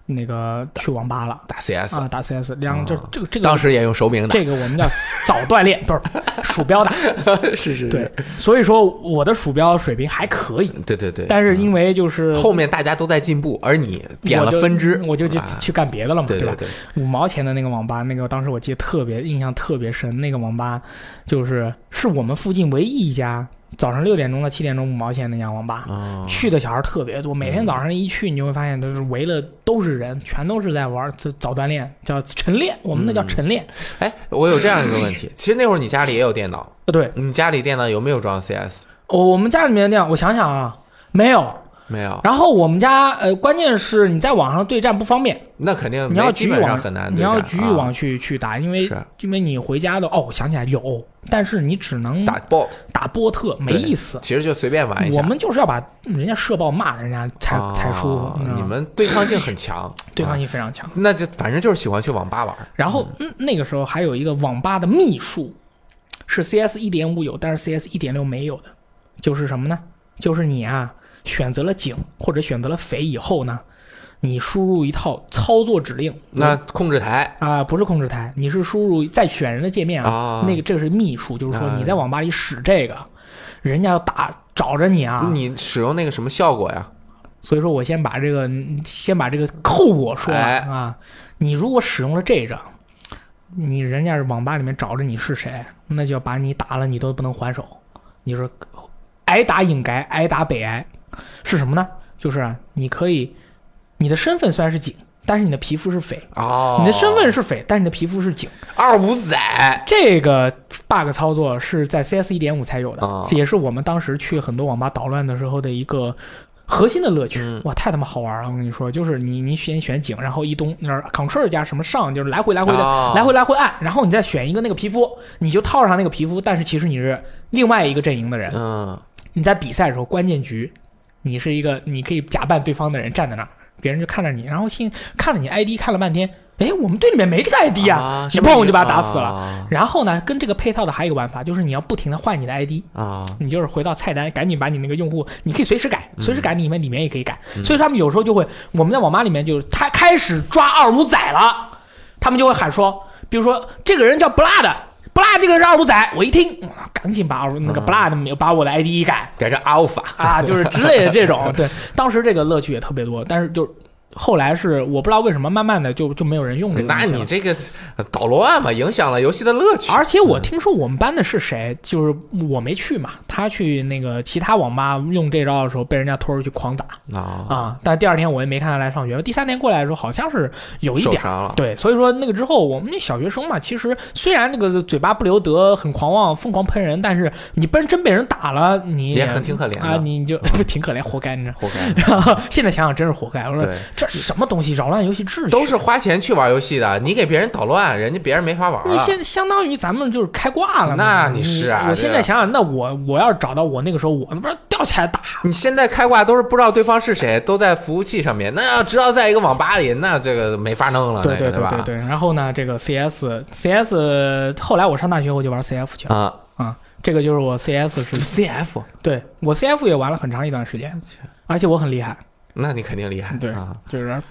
那个去网吧了。打 CS，、啊，打 CS，两这哦这个这个当时也用手柄打，这个我们叫早锻炼，不是鼠标打。是是对，所以说我的鼠标水平还可以，对对对。但是因为就是后面大家都在进步，而你点了分支，我就去啊。去干别的了嘛，吧？对吧，五毛钱的那个网吧，那个当时我记得特别印象特别深。那个网吧就是是我们附近唯一一家早上六点钟到七点钟五毛钱那家网吧。哦，去的小孩特别多，每天早上一去，你就会发现都是围了都是人，全都是在玩这早锻炼，叫晨练，我们那叫嗯晨练。哎，我有这样一个问题，其实那会儿你家里也有电脑，呃，对，你家里电脑有没有装 CS？我我们家里面电脑，我想想啊，没有。没有，然后我们家呃，关键是你在网上对战不方便，那肯定你要局域网很难你要局域网去去打，因为因为你回家的哦，我想起来有，但是你只能打 bot，打波特，没意思。其实就随便玩一下。我们就是要把人家社爆骂人家才、才舒服啊，你们对抗性很强，对抗啊性非常强。那就反正就是喜欢去网吧玩。然后嗯，那个时候还有一个网吧的秘术，是 CS 一点五有，但是 CS 一点六没有的，就是什么呢？就是你啊选择了警或者选择了匪以后呢，你输入一套操作指令，那控制台啊、不是控制台，你是输入在选人的界面啊，啊，那个这个是秘术，就是说啊你在网吧里使这个，人家要打找着你啊，你使用那个什么效果呀？所以说我先把这个先把这个后果说完哎啊。你如果使用了这个，你人家是网吧里面找着你是谁，那就要把你打了，你都不能还手。你说挨打应该，挨打北挨，是什么呢？就是啊你可以，你的身份虽然是警，但是你的皮肤是匪。哦，你的身份是匪，但是你的皮肤是警。二五仔，这个 bug 操作是在 CS 一点五才有的，啊这也是我们当时去很多网吧捣乱的时候的一个核心的乐趣。嗯哇，太他妈好玩了！我跟你说，就是你你先选警，然后一东那儿 Ctrl 加什么上，就是来回来回的、哦来回来回按，然后你再选一个那个皮肤，你就套上那个皮肤，但是其实你是另外一个阵营的人。嗯，你在比赛的时候关键局，你是一个你可以假扮对方的人站在那儿，别人就看着你，然后心看了你 ID 看了半天，哎，我们队里面没这个 ID 啊，啊你砰就把他打死了。然后呢，跟这个配套的还有一个玩法，就是你要不停的换你的 ID，啊，你就是回到菜单，赶紧把你那个用户，你可以随时改，随时改，你里面里面也可以改。嗯所以他们有时候就会，我们在网吧里面就是他开始抓二五仔了，他们就会喊说，比如说这个人叫 Blood。布拉这个人是二五仔，我一听，哇赶紧把二那个嗯 Blood 把我的 ID 一改改成 alpha 啊，就是之类的这种。对，当时这个乐趣也特别多，但是就后来是我不知道为什么，慢慢的就就没有人用这个东那。你这个捣乱嘛，影响了游戏的乐趣。而且我听说我们班的是谁，就是我没去嘛，他去那个其他网吧用这招的时候，被人家拖出去狂打啊，啊。但第二天我也没看他来上学，第三天过来的时候好像是有一点。对，所以说那个之后，我们那小学生嘛，其实虽然那个嘴巴不留德，很狂妄，疯狂喷人，但是你被人真被人打了，你也很挺可怜啊，你就不 挺可怜，活该，你知道。活该。现在想想真是活该。我说，这什么东西？扰乱游戏秩序？都是花钱去玩游戏的，你给别人捣乱，人家别人没法玩了。你现相当于咱们就是开挂了。那你是啊我现在想想，那我我要是找到我那个时候，我不是吊起来打。你现在开挂都是不知道对方是谁，都在服务器上面。那要知道在一个网吧里，那这个没法弄了，对对？对对对。然后呢，这个 CS CS 后来我上大学我就玩 CF 去了啊啊，这个就是我 CS 是，CF，对我 CF 也玩了很长一段时间，而且我很厉害，那你肯定厉害。对啊，就是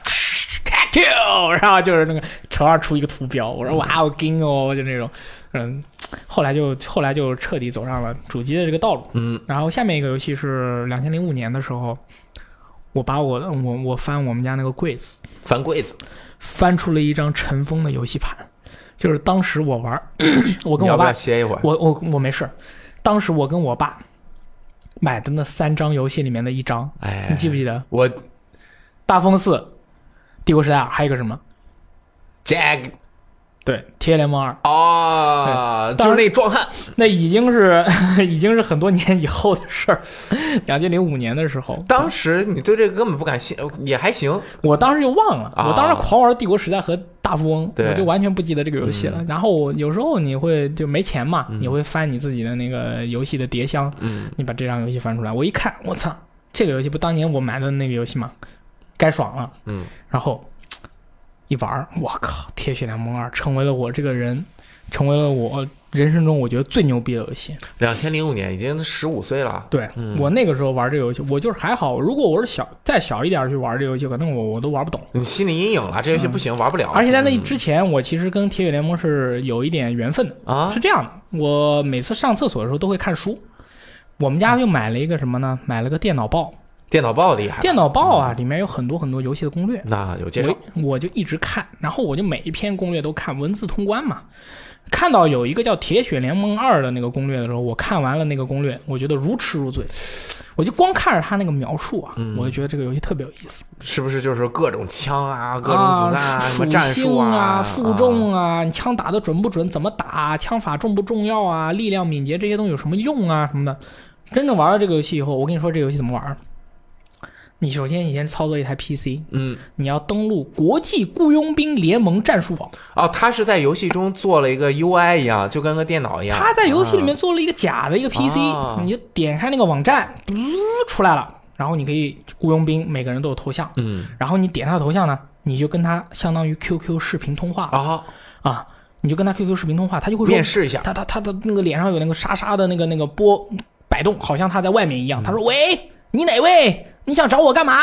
开 Q，然后就是那个头上出一个图标，我说哇，好劲哦，就那种，嗯，后来就后来就彻底走上了主机的这个道路。嗯，然后下面一个游戏是两千零五年的时候，我把我我我翻我们家那个柜子，翻柜子，翻出了一张尘封的游戏盘，就是当时我玩儿，我跟我爸歇一会儿？我我我没事儿，当时我跟我爸买的那三张游戏里面的一张，哎，你记不记得？我大风四、帝国时代二，还有一个什么？Jag 对，铁血联盟二，啊，就是那壮汉。那已经是 已经是很多年以后的事儿，两千零五年的时候，当时你对这个根本不感兴，也还行。我当时就忘了，啊我当时狂玩帝国时代和大富翁，对我就完全不记得这个游戏了。然后我有时候你会就没钱嘛，嗯你会翻你自己的那个游戏的碟箱，嗯，你把这张游戏翻出来，我一看，我操，这个游戏不当年我买的那个游戏吗？该爽了。嗯，然后一玩，我靠，《铁血联盟二》成为了我这个人，成为了我人生中我觉得最牛逼的游戏。两千零五年已经十五岁了。对、嗯我那个时候玩这个游戏，我就是还好，如果我是小再小一点去玩这个游戏，可能我我都玩不懂。你心理阴影了，这游戏不行，玩不了。而且在那嗯之前，我其实跟《铁血联盟》是有一点缘分的。啊是，这样的，我每次上厕所的时候都会看书。我们家就买了一个什么呢？买了个电脑报。电脑报厉害。电脑报啊，里面有很多很多游戏的攻略。那有介绍我我就一直看，然后我就每一篇攻略都看，文字通关嘛。看到有一个叫《铁血联盟二》的那个攻略的时候，我看完了那个攻略，我觉得如痴如醉。我就光看着他那个描述啊，嗯我就觉得这个游戏特别有意思。是不是就是各种枪啊，各种子弹啊，什么属战术性啊，啊，负重啊，你枪打的准不准，怎么打，枪法重不重要啊，力量、敏捷这些东西有什么用啊，什么的。真正玩了这个游戏以后，我跟你说这个游戏怎么玩。你首先你先操作一台 PC，嗯，你要登录国际雇佣兵联盟战术网。哦，他是在游戏中做了一个 UI 一样，就跟个电脑一样。他在游戏里面做了一个假的一个 PC，、啊你就点开那个网站，嘟出来了，然后你可以雇佣兵，每个人都有头像，嗯，然后你点他的头像呢，你就跟他相当于 QQ 视频通话啊，啊，你就跟他 QQ 视频通话，他就会说面试一下。他他他的那个脸上有那个沙沙的那个那个波摆动，好像他在外面一样。他说：“喂，你哪位？你想找我干嘛？”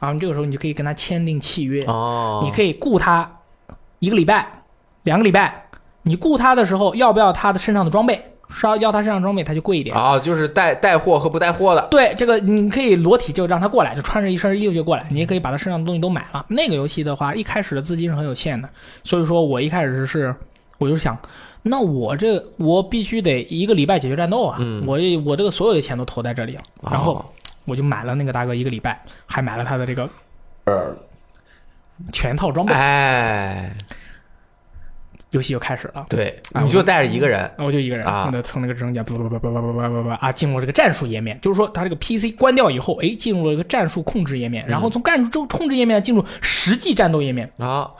啊，这个时候你就可以跟他签订契约，哦，你可以雇他一个礼拜、两个礼拜。你雇他的时候，要不要他的身上的装备？是要要他身上装备，他就贵一点。啊，就是带带货和不带货的。对，这个你可以裸体就让他过来，就穿着一身衣服就过来。你也可以把他身上的东西都买了。那个游戏的话，一开始的资金是很有限的，所以说我一开始是，我就想，那我这我必须得一个礼拜解决战斗啊！嗯我我这个所有的钱都投在这里了，然后哦我就买了那个大哥一个礼拜，还买了他的这个全套装备。哎，游戏就开始了。对，啊你就带着一个人。我就一个人，啊我得蹭那个直升机，啊，进入这个战术页面，就是说他这个 PC 关掉以后，哎，进入了一个战术控制页面，然后从战术控制页面进入实际战斗页面，啊，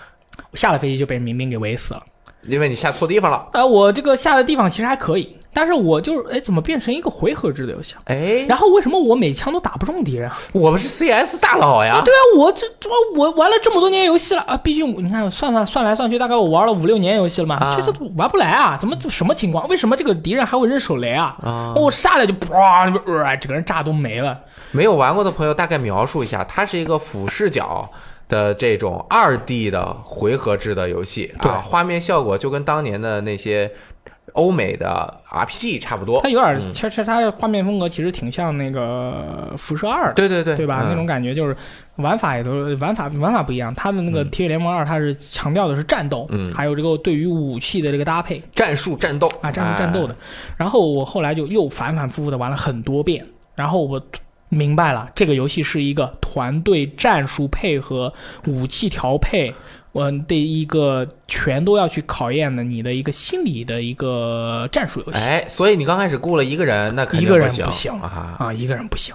下了飞机就被民兵给围死了。因为你下错地方了。啊，我这个下的地方其实还可以，但是我就是哎，怎么变成一个回合制的游戏了？哎，然后为什么我每枪都打不中敌人啊？我们是 CS 大佬呀。对啊，我这这我玩了这么多年游戏了啊，毕竟你看算算算来算去，大概我玩了五六年游戏了嘛，啊这这玩不来啊？怎么这什么情况？为什么这个敌人还会扔手雷啊？啊，我上来就啪，那边呃，整个人炸都没了。没有玩过的朋友大概描述一下，它是一个俯视角的这种二 D 的回合制的游戏对啊，画面效果就跟当年的那些欧美的 RPG 差不多它。有点，嗯其实它的画面风格其实挺像那个辐射二的，对对对，对吧？嗯那种感觉就是玩法也都玩法玩法不一样。它的那个《铁血联盟二》，它是强调的是战斗，嗯还有这个对于武器的这个搭配战术战斗啊，战术战斗的。然后我后来就又反反复复的玩了很多遍，然后我。明白了，这个游戏是一个团队战术配合、武器调配，我的一个全都要去考验的你的一个心理的一个战术游戏。哎，所以你刚开始雇了一个人，那肯定一个人不行啊。啊，一个人不行。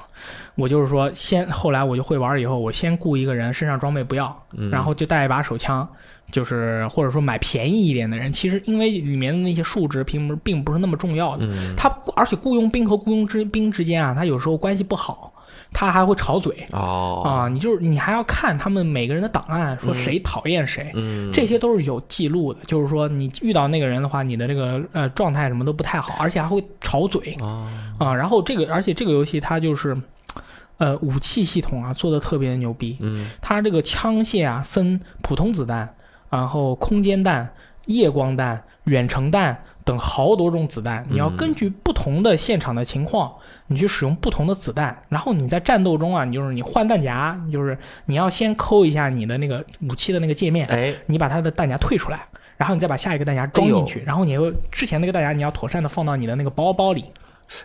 我就是说先后来我就会玩以后，我先雇一个人，身上装备不要，嗯然后就带一把手枪，就是或者说买便宜一点的人，其实因为里面的那些数值并不并不是那么重要的。嗯他而且雇佣兵和雇佣之兵之间啊，他有时候关系不好，他还会吵嘴哦啊。你就是你还要看他们每个人的档案，说谁讨厌谁。嗯这些都是有记录的，就是说你遇到那个人的话，你的这个呃状态什么都不太好，而且还会吵嘴哦啊。然后这个，而且这个游戏它就是，呃，武器系统啊做的特别的牛逼。嗯它这个枪械啊分普通子弹，然后空间弹、夜光弹、远程弹等好多种子弹，你要根据不同的现场的情况，你去使用不同的子弹。然后你在战斗中啊，你就是你换弹夹，就是你要先抠一下你的那个武器的那个界面，哎你把它的弹夹退出来。然后你再把下一个弹夹装进去，然后你又之前那个弹夹你要妥善的放到你的那个包包里，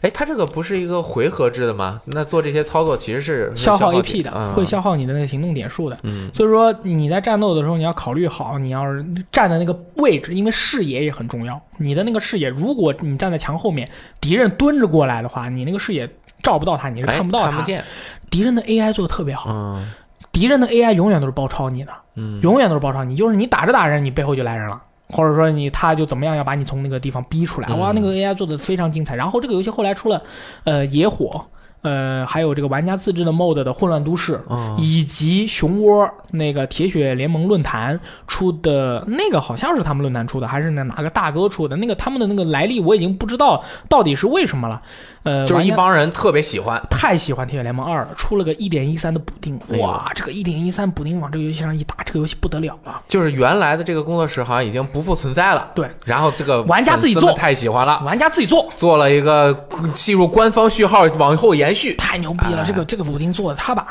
哎，它这个不是一个回合制的吗？那做这些操作其实是消耗 AP 的，嗯会消耗你的那个行动点数的。嗯所以说你在战斗的时候，你要考虑好，你要是站的那个位置，因为视野也很重要。你的那个视野，如果你站在墙后面，敌人蹲着过来的话，你那个视野照不到他，你是哎看不到他。看不见敌人的 AI 做的特别好，嗯敌人的 AI 永远都是包抄你的，嗯永远都是包抄你。就是你打着打着，你背后就来人了。或者说你他就怎么样要把你从那个地方逼出来，嗯哇，那个 AI 做的非常精彩。然后这个游戏后来出了，呃，野火，呃，还有这个玩家自制的 MOD 的混乱都市，嗯以及熊窝那个铁血联盟论坛出的那个好像是他们论坛出的，还是那哪个大哥出的？那个他们的那个来历我已经不知道到底是为什么了。呃，就是一帮人特别喜欢。太喜欢铁血联盟二了，出了个一点一三的补丁，哇，这个一点一三补丁往这个游戏上一打，这个游戏不得了了。就是原来的这个工作室好像已经不复存在了，对，然后这个玩家自己做。太喜欢了，玩家自己做。做了一个进入官方序号往后延续，太牛逼了！哎。这个这个补丁做的，他把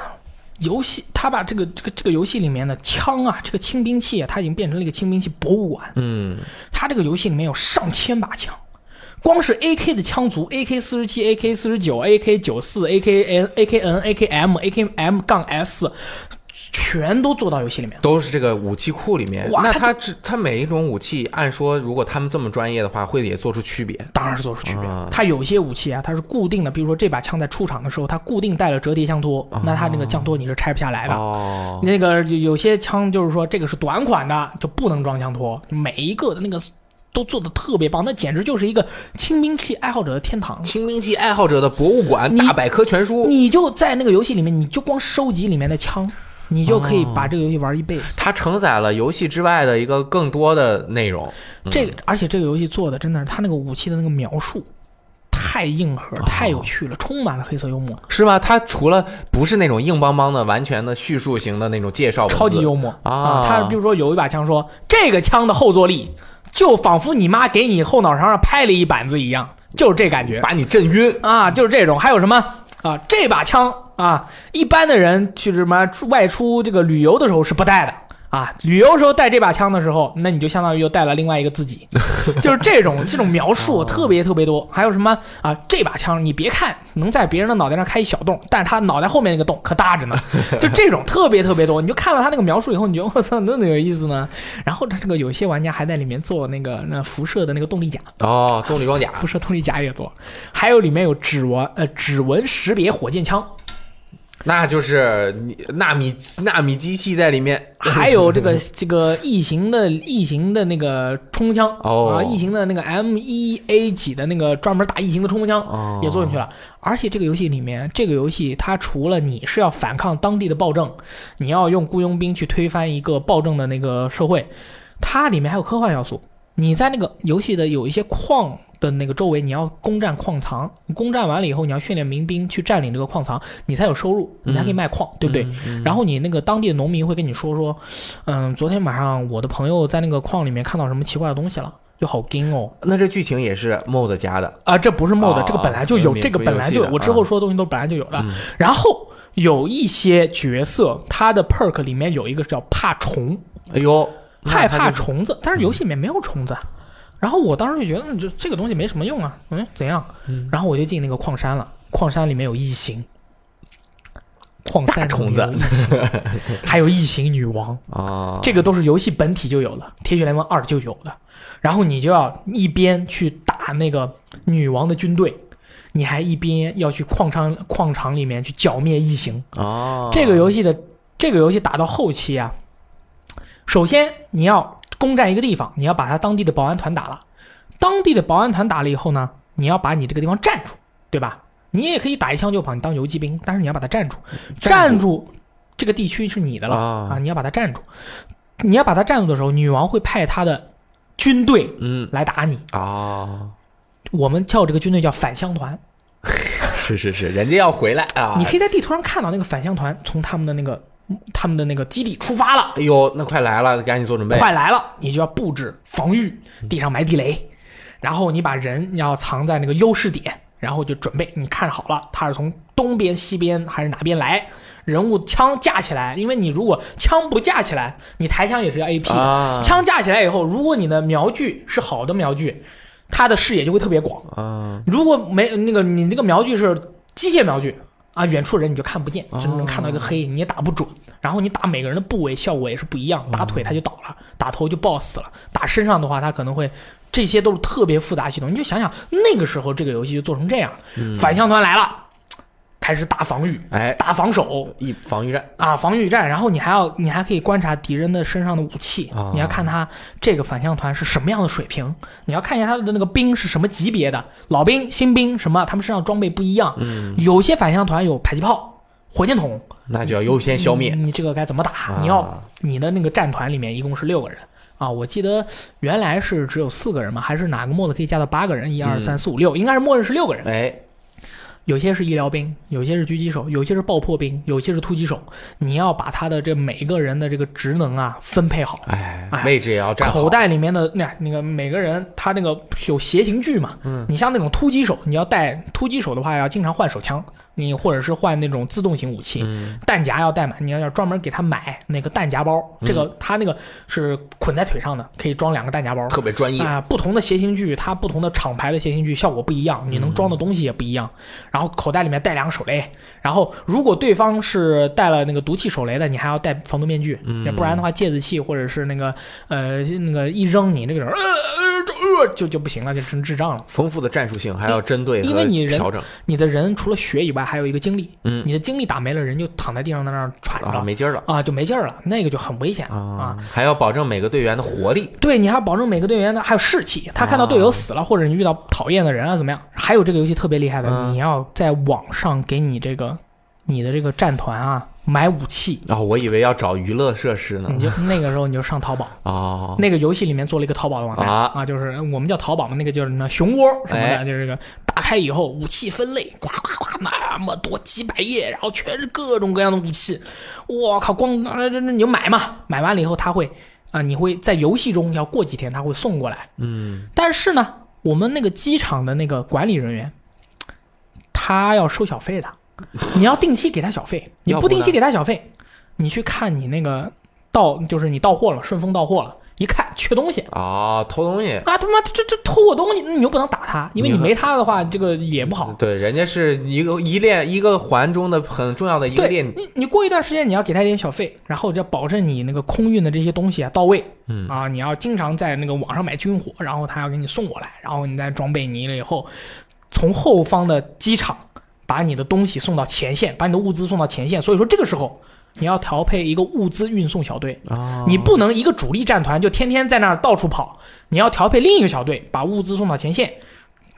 游戏，他把这个这个这个游戏里面的枪啊，这个轻兵器啊，它已经变成了一个轻兵器博物馆。嗯。它这个游戏里面有上千把枪，光是 AK 的枪族，AK 四十七、AK 四十九、AK 九四、AKN、AKN、AKM、AKM 杠 S，全都做到游戏里面。都是这个武器库里面。那它这它每一种武器，按说如果他们这么专业的话，会也做出区别。当然是做出区别啊。它有些武器啊，它是固定的，比如说这把枪在出厂的时候，它固定带了折叠枪托，那它那个枪托你是拆不下来的。哦，那个有有些枪就是说这个是短款的，就不能装枪托，每一个的那个都做的特别棒，那简直就是一个轻兵器爱好者的天堂。轻兵器爱好者的博物馆大百科全书，你就在那个游戏里面，你就光收集里面的枪，你就可以把这个游戏玩一辈子。它承载了游戏之外的一个更多的内容。嗯这个，而且这个游戏做的真的是它那个武器的那个描述太硬核、太有趣了，充满了黑色幽默，是吧？它除了不是那种硬邦邦的、完全的叙述型的那种介绍，超级幽默啊它比如说有一把枪说，这个枪的后坐力就仿佛你妈给你后脑勺上拍了一板子一样，就是这感觉。把你震晕。啊，就是这种。还有什么啊？这把枪啊，一般的人去什么外出这个旅游的时候是不带的。啊，旅游时候带这把枪的时候，那你就相当于又带了另外一个自己，就是这种这种描述特别特别多。还有什么啊？这把枪你别看能在别人的脑袋上开一小洞，但是他脑袋后面那个洞可大着呢，就这种特别特别多。你就看了他那个描述以后，你觉得我操，那么有意思呢。然后他这个有些玩家还在里面做那个那辐射的那个动力甲，哦，动力装甲辐射动力甲也做，还有里面有指纹呃指纹识别火箭枪，那就是你纳米纳米机器在里面。还有这个 这个异形的异形的那个冲锋枪哦啊，异形的那个 M 一 A 几的那个专门打异形的冲锋枪哦也做进去了。而且这个游戏里面，这个游戏它除了你是要反抗当地的暴政，你要用雇佣兵去推翻一个暴政的那个社会，它里面还有科幻要素。你在那个游戏的有一些矿的那个周围，你要攻占矿藏，攻占完了以后，你要训练民兵去占领这个矿藏，你才有收入，你才可以卖矿，对不对？嗯然后你那个当地的农民会跟你说说，嗯，昨天晚上我的朋友在那个矿里面看到什么奇怪的东西了，就好惊哦。那这剧情也是 MOD 加的。啊，这不是 mod，、哦这个本来就有，这个本来就我之后说的东西都本来就有的。嗯然后有一些角色，他的 perk 里面有一个叫怕虫，哎呦，那害怕虫子，但是游戏里面没有虫子。然后我当时就觉得，这这个东西没什么用啊，嗯，怎样？嗯然后我就进那个矿山了，矿山里面有异形，矿山虫子 还有异形女王，啊，这个都是游戏本体就有了，《铁血联盟二》就有的。然后你就要一边去打那个女王的军队，你还一边要去矿场矿场里面去剿灭异形。哦，这个游戏的这个游戏打到后期啊，首先你要攻占一个地方，你要把他当地的保安团打了。当地的保安团打了以后呢，你要把你这个地方占住，对吧？你也可以打一枪就跑，你当游击兵，但是你要把它占住，占占住这个地区是你的了啊啊！你要把它占住。你要把它占住的时候，女王会派她的军队嗯来打你。啊，我们叫这个军队叫返乡团。是是是，人家要回来啊！你可以在地图上看到那个返乡团从他们的那个他们的那个基地出发了。哎呦，那快来了，赶紧做准备。快来了，你就要布置防御，地上埋地雷，然后你把人要藏在那个优势点，然后就准备，你看好了，他是从东边、西边还是哪边来，人物枪架起来，因为你如果枪不架起来，你抬枪也是要 AP 的，啊，枪架起来以后，如果你的瞄具是好的瞄具，它的视野就会特别广，啊，如果没那个你那个瞄具是机械瞄具啊，远处人你就看不见，哦只能看到一个黑，你也打不准。然后你打每个人的部位效果也是不一样，打腿他就倒了，打头就爆死了，打身上的话他可能会，这些都是特别复杂系统。你就想想那个时候这个游戏就做成这样，反向团来了，开始打防御、哎，打防守，一防御战。啊，防御战，然后你还要你还可以观察敌人的身上的武器，啊。你要看他这个反向团是什么样的水平，你要看一下他的那个兵是什么级别的，老兵、新兵什么，他们身上装备不一样，嗯，有些反向团有迫击炮、火箭筒，那就要优先消灭。你你这个该怎么打？啊。你要你的那个战团里面一共是六个人。啊，我记得原来是只有四个人嘛，还是哪个 mod 可以加到八个人？一二嗯。三四五六，应该是默认是六个人。哎，有些是医疗兵，有些是狙击手，有些是爆破兵，有些是突击手。你要把他的这每一个人的这个职能啊分配好。哎哎，位置也要站好。口袋里面的那那个每个人他那个有斜行距嘛，嗯，你像那种突击手，你要带突击手的话，要经常换手枪，你或者是换那种自动型武器，嗯弹夹要带满，你要要专门给他买那个弹夹包，这个他那个是捆在腿上的，可以装两个弹夹包。特别专业。啊、不同的斜行具，它不同的厂牌的斜行具效果不一样，你能装的东西也不一样。然后口袋里面带两个手雷，然后如果对方是带了那个毒气手雷的，你还要戴防毒面具，嗯不然的话芥子气或者是那个呃那个一扔你那个人呃呃呃就就不行了，就成智障了。丰富的战术性还要针对因为你人你的人除了血以外，还有一个精力，嗯。你的精力打没了，人就躺在地上在那儿喘着啊，没劲儿了。啊，就没劲儿了，那个就很危险啊。啊，还要保证每个队员的活力。对，你还要保证每个队员的还有士气，他看到队友死了，或者你遇到讨厌的人啊，怎么样？还有这个游戏特别厉害的，嗯。你要在网上给你这个你的这个战团啊买武器，啊，我以为要找娱乐设施呢。你。就那个时候你就上淘宝，哦，那个游戏里面做了一个淘宝的网站啊就是我们叫淘宝嘛，那个就是那熊窝什么的，哎。就是这个打开以后武器分类，呱呱呱那么多几百页，然后全是各种各样的武器，我靠，光啊这这你就买嘛，买完了以后他会啊，你会在游戏中要过几天他会送过来。嗯，但是呢，我们那个机场的那个管理人员，他要收小费的，你要定期给他小费，你不定期给他小费，你去看你那个到，就是你到货了，顺丰到货了，一看缺东西啊，偷东西。啊，他妈这这偷我东西，那你又不能打他，因为你你没他的话，这个也不好。对，人家是一个一链一个环中的很重要的一个链。你，你过一段时间你要给他一点小费，然后就要保证你那个空运的这些东西啊到位。嗯啊，你要经常在那个网上买军火，然后他要给你送过来，然后你再装备你了以后，从后方的机场把你的东西送到前线，把你的物资送到前线。所以说这个时候你要调配一个物资运送小队，啊，你不能一个主力战团就天天在那儿到处跑，你要调配另一个小队把物资送到前线。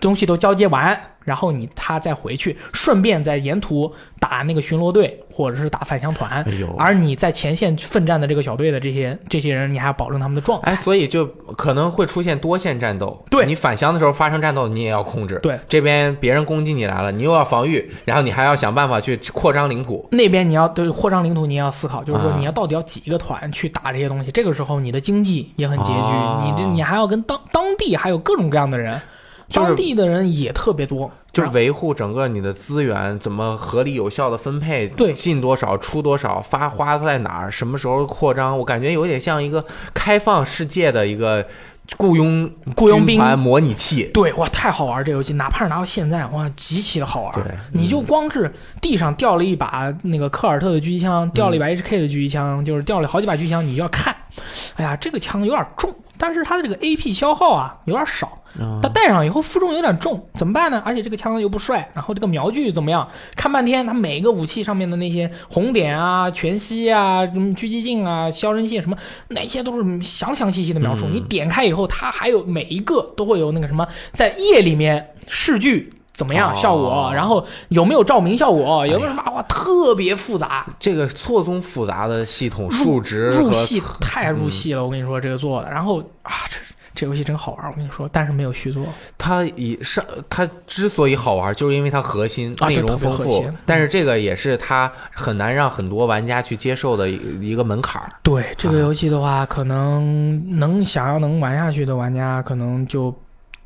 东西都交接完，然后你他再回去，顺便在沿途打那个巡逻队或者是打返乡团，而你在前线奋战的这个小队的这些这些人，你还要保证他们的状态。哎，所以就可能会出现多线战斗。对你返乡的时候发生战斗，你也要控制。对，这边别人攻击你来了，你又要防御，然后你还要想办法去扩张领土。那边你要对扩张领土，你也要思考，就是说啊你要到底要几个团去打这些东西。这个时候你的经济也很拮据，啊你这你还要跟当当地还有各种各样的人，就是当地的人也特别多，就是维护整个你的资源怎么合理有效的分配，对进多少出多少，发花在哪儿，什么时候扩张，我感觉有点像一个开放世界的一个雇佣雇佣兵模拟器。对哇，太好玩这游戏，哪怕是拿到现在哇，极其的好玩。对你就光是地上掉了一把那个科尔特的狙击枪，掉了一把 HK 的狙击枪，就是掉了好几把狙击枪，你就要看，哎呀，这个枪有点重，但是它的这个 AP 消耗啊有点少。它带上以后负重有点重，怎么办呢？而且这个枪又不帅，然后这个瞄具怎么样？看半天，它每一个武器上面的那些红点啊、全息啊、什么狙击镜啊、消声器什么，那些都是详详细细的描述。嗯你点开以后，它还有每一个都会有那个什么，在夜里面视距。怎么样哦效果？然后有没有照明效果？有没有什么哇？特别复杂，这个错综复杂的系统数值和入戏太入戏了。我跟你说，这个做的，然后啊，这这游戏真好玩。我跟你说，但是没有续作。它以上，它之所以好玩，就是因为它核心啊内容丰富但是这个也是它很难让很多玩家去接受的一一个门槛儿。对这个啊游戏的话，可能能想要能玩下去的玩家，可能就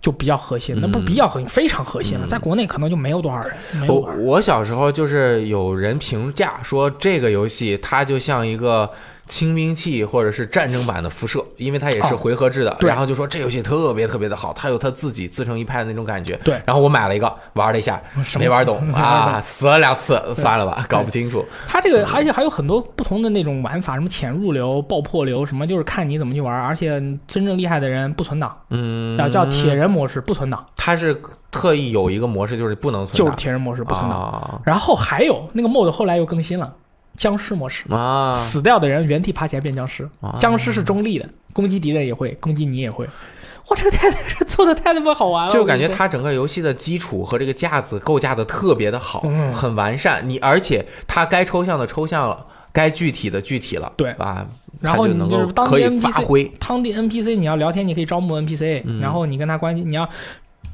就比较核心，那不嗯比较核心，非常核心了。嗯在国内可能就没有多少人，没有我。我小时候就是有人评价说这个游戏它就像一个轻兵器或者是战争版的辐射，因为它也是哦。回合制的，对。然后就说这游戏特别特别的好，它有它自己自成一派的那种感觉。对。然后我买了一个玩了一下，没玩懂。啊，死了两次，算了吧，搞不清楚。它这个而且还有很多不同的那种玩法，什么潜入流、爆破流，什么就是看你怎么去玩。而且真正厉害的人不存档，嗯，叫叫铁人模式不存档，它是特意有一个模式，就是不能存就是铁人模式不存档。啊。然后还有那个 mod 后来又更新了，僵尸模式，啊死掉的人原地爬起来变僵尸。啊僵尸是中立的，攻击敌人也会，攻击你也会。哇，这个太这做的太他妈好玩了！就感觉它整个游戏的基础和这个架子构架的特别的好，嗯很完善。你而且它该抽象的抽象了，该具体的具体了，对啊，然后就能你就是当够可以 NPC 发挥。当地 NPC 你要聊天，你可以招募 NPC，、嗯然后你跟他关系，你要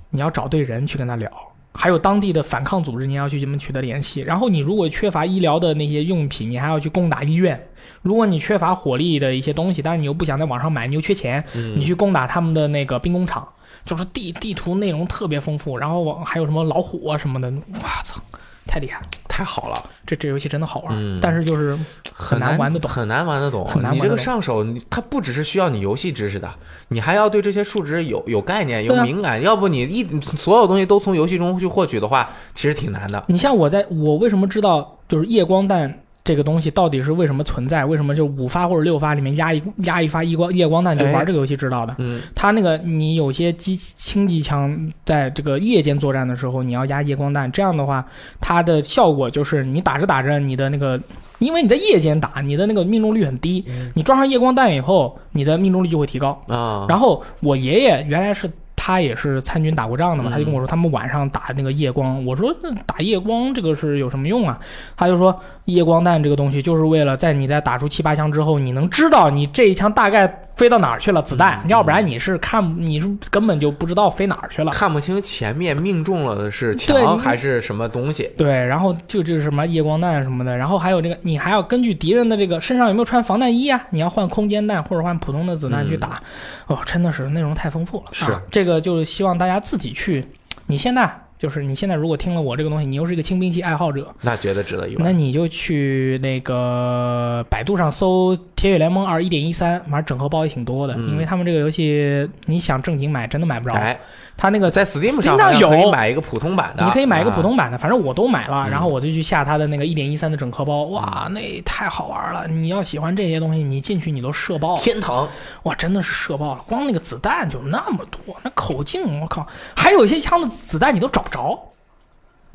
你要找对人去跟他聊。还有当地的反抗组织，你要去跟他们取得联系。然后你如果缺乏医疗的那些用品，你还要去攻打医院。如果你缺乏火力的一些东西，但是你又不想在网上买，你又缺钱，嗯你去攻打他们的那个兵工厂，就是地地图内容特别丰富，然后网还有什么老虎啊什么的，哇操，太厉害了！太好了，这这游戏真的好玩，嗯但是就是很难玩得懂很难玩得懂。你这个上手，你它不只是需要你游戏知识的，你还要对这些数值有有概念、有敏感。要不你一所有东西都从游戏中去获取的话，其实挺难的。你像我在我为什么知道就是夜光弹这个东西到底是为什么存在？为什么就五发或者六发里面压一压一发夜光夜光弹就哎玩这个游戏知道的？嗯它那个你有些机轻机枪在这个夜间作战的时候，你要压夜光弹，这样的话，它的效果就是你打着打着你的那个，因为你在夜间打，你的那个命中率很低，你装上夜光弹以后，你的命中率就会提高。啊，然后我爷爷原来是他也是参军打过仗的嘛，嗯他就跟我说他们晚上打那个夜光，我说那打夜光这个是有什么用啊？他就说夜光弹这个东西就是为了在你在打出七八枪之后，你能知道你这一枪大概飞到哪儿去了子弹，嗯要不然你是看你是根本就不知道飞哪儿去了。看不清前面命中了的是墙还是什么东西。对，然后就就是什么夜光弹什么的，然后还有这个，你还要根据敌人的这个身上有没有穿防弹衣啊，你要换空间弹或者换普通的子弹去打，哦，真的是内容太丰富了。嗯是啊、这个就是希望大家自己去。你现在就是你现在如果听了我这个东西，你又是一个轻兵器爱好者，那觉得值得一玩。那你就去那个百度上搜《铁血联盟二》一点一三，反正整合包也挺多的，嗯因为他们这个游戏你想正经买真的买不着，哎，他那个在 Steam 上上好像可以有买一个普通版的，你可以买一个普啊通版的，反正我都买了，嗯然后我就去下它的那个一点一三的整合包，哇，那太好玩了！你要喜欢这些东西，你进去你都射爆了，天堂。哇，真的是射爆了！光那个子弹就那么多，那口径我靠，还有一些枪的子弹你都找不着，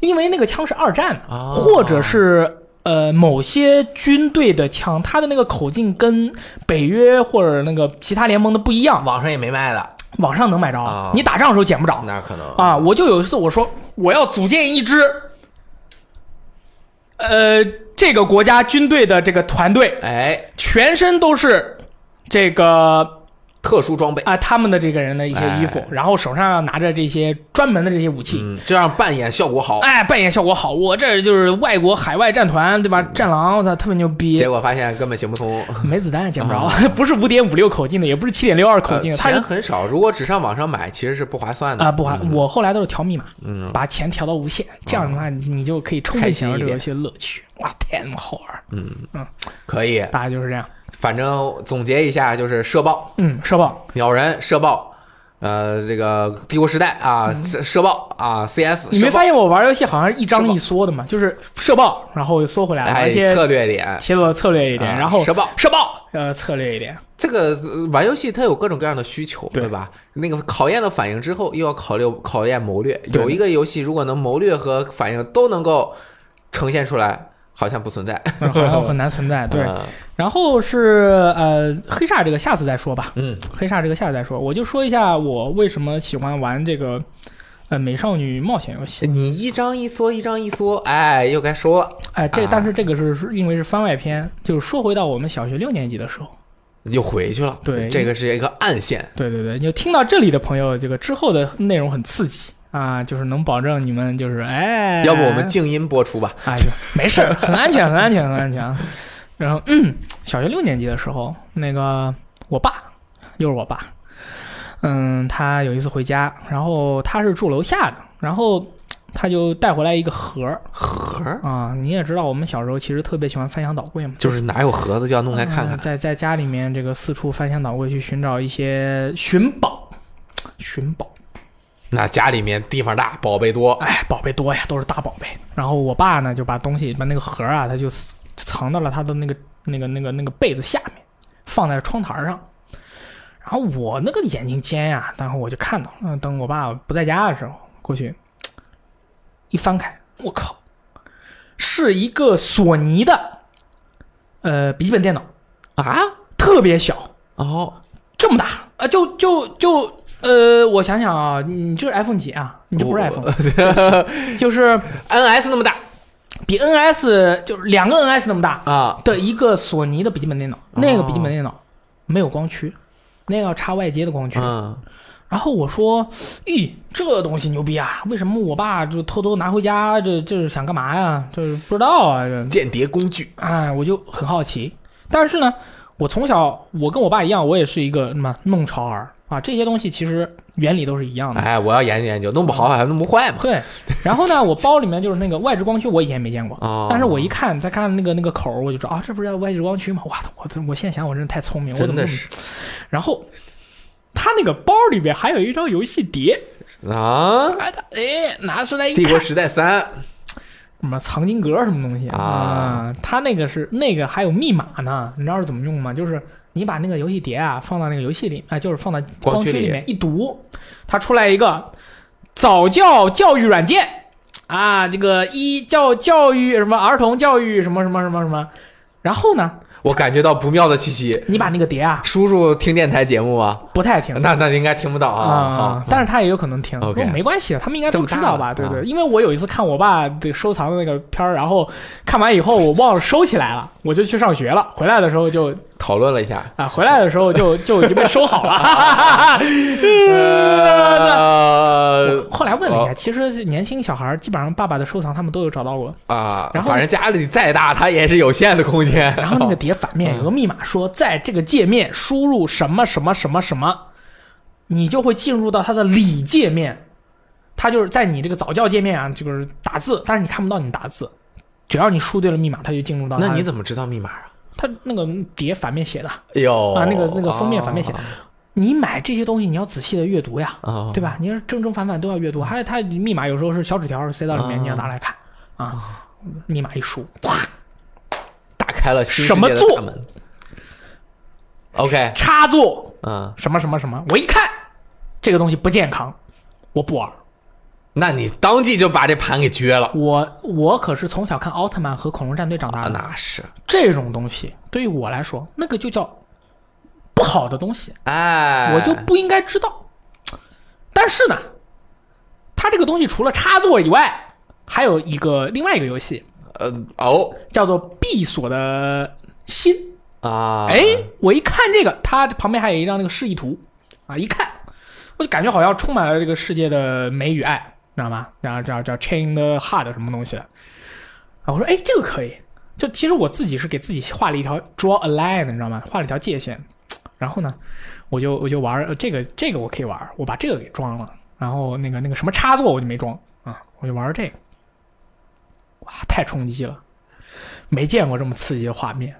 因为那个枪是二战的，啊或者是。呃，某些军队的枪，它的那个口径跟北约或者那个其他联盟的不一样，网上也没卖的，网上能买着，啊。你打仗的时候捡不着。那可能。啊，我就有一次我说我要组建一支，呃，这个国家军队的这个团队，哎，全身都是这个特殊装备，啊、他们的这个人的一些衣服，哎然后手上要拿着这些专门的这些武器。嗯，这样扮演效果好。哎，扮演效果好，我这就是外国海外战团，对吧？战狼，我操，特别牛逼结。果发现根本行不通，没子弹捡不着，不是五点五六口径的，也不是七点六二口径的，呃钱它是很少。如果只上网上买，其实是不划算的啊、不划。嗯我后来都是调密码，嗯，把钱调到无限，这样的话你就可以充分享受这个游戏的乐趣。哇，太他妈好玩！可以。大概就是这样。反正总结一下，就是射爆、嗯，社爆，鸟人、射爆，呃，这个帝国时代啊，射射爆啊，CS，嗯你没发现我玩游戏好像是一张一缩的吗？就是社爆，然后又缩回来了，哎而且策略点，切了策略一点，啊然后射爆，社爆，呃策略一点。这个呃玩游戏它有各种各样的需求，对对吧？那个考验了反应之后，又要考虑考验谋略。有一个游戏如果能谋略和反应都能够呈现出来，好像不存在。嗯好像很难存在。对，嗯然后是呃黑煞这个下次再说吧，嗯，黑煞这个下次再说。我就说一下我为什么喜欢玩这个呃美少女冒险游戏。你一张一缩，一张一缩，哎，又该说了，哎，这啊但是这个是是因为是番外篇，就是说回到我们小学六年级的时候。又回去了。对这个是一个暗线。对对对，就听到这里的朋友，这个之后的内容很刺激啊，就是能保证你们就是哎，要不我们静音播出吧？哎呦没事，很安全，很安全，很安全啊。然后嗯，小学六年级的时候，那个我爸又是我爸，嗯，他有一次回家，然后他是住楼下的，然后他就带回来一个盒儿盒儿啊，你也知道，我们小时候其实特别喜欢翻箱倒柜嘛，就是哪有盒子就要弄开看看。嗯在在家里面这个四处翻箱倒柜去寻找一些寻宝，寻宝。那家里面地方大，宝贝多，哎，宝贝多呀，都是大宝贝。然后我爸呢，就把东西把那个盒啊，他就藏到了他的那个那个那个那个被子下面，放在窗台上。然后我那个眼睛尖呀、然后我就看到，嗯，等我爸不在家的时候，过去一翻开，我靠，是一个索尼的呃笔记本电脑，啊？特别小，哦，这么大啊、就就就呃，我想想啊，你这是 iPhone 几啊？你这不是 iPhone，就是 NS 那么大比 NS 就是两个 NS 那么大啊？的一个索尼的笔记本电脑，那个笔记本电脑没有光驱，那个要插外接的光驱。嗯，然后我说，咦，这东西牛逼啊！为什么我爸就偷偷拿回家？这这是想干嘛呀？这是不知道啊！这间谍工具哎，我就很好奇。但是呢，我从小我跟我爸一样，我也是一个什么弄潮儿啊，这些东西其实原理都是一样的。哎，我要研究研究，弄不好还弄不坏嘛。对，然后呢，我包里面就是那个外置光驱，我以前没见过。哦，但是我一看，再看那个那个口，我就知道啊，这不是叫外置光驱吗？哇，我我现在想，我真的太聪明，我真的是然后他那个包里边还有一张游戏碟，啊，哎，他哎拿出来一看，帝国时代三什么藏经阁什么东西啊？他那个是那个还有密码呢，你知道是怎么用吗？就是你把那个游戏碟啊放到那个游戏里，啊、就是放到光驱里面一读，它出来一个早教教育软件啊，这个一教教育什么儿童教育什么什么什么什么，然后呢，我感觉到不妙的气息。你把那个碟啊叔叔听电台节目吗？不太听。那那应该听不到啊。好，但是他也有可能听，OK 不过没关系，他们应该都知道吧？对对？啊因为我有一次看我爸的收藏的那个片儿，然后看完以后我忘了收起来了，我就去上学了，回来的时候就讨论了一下。啊，回来的时候就 就已经被收好了。呃后来问了一下，哦其实年轻小孩基本上爸爸的收藏他们都有找到过。啊，然后反正家里再大，它也是有限的空间。然后那个碟反面有个密码说，在这个界面输入什么什么什么什么，你就会进入到它的里界面。它就是在你这个早教界面啊，就是打字，但是你看不到你打字。只要你输对了密码，它就进入到。那你怎么知道密码啊？它那个碟反面写的，哎呦啊那个那个封面反面写。的你买这些东西你要仔细的阅读呀，啊，对吧？你要正正反反都要阅读，还有它密码有时候是小纸条塞到里面，啊你要拿来看。啊。密码一输，打开了什么座。OK，插座。嗯，什么什么什么，我一看这个东西不健康，我不玩。那你当即就把这盘给撅了。我我可是从小看奥特曼和恐龙战队长大啊？的，那是，这种东西对于我来说，那个就叫不好的东西，哎，我就不应该知道。但是呢，它这个东西除了插座以外，还有一个另外一个游戏呃哦。叫做闭锁的心。啊，哎，我一看这个，它旁边还有一张那个示意图。啊，一看我就感觉好像充满了这个世界的美与爱，知道吗？然后叫叫 Chain the Heart 什么东西的。啊，我说哎，这个可以。就其实我自己是给自己画了一条 draw a line，你知道吗？画了一条界限。然后呢，我就我就玩这个这个我可以玩，我把这个给装了。然后那个那个什么插座我就没装啊，我就玩这个。哇，太冲击了，没见过这么刺激的画面。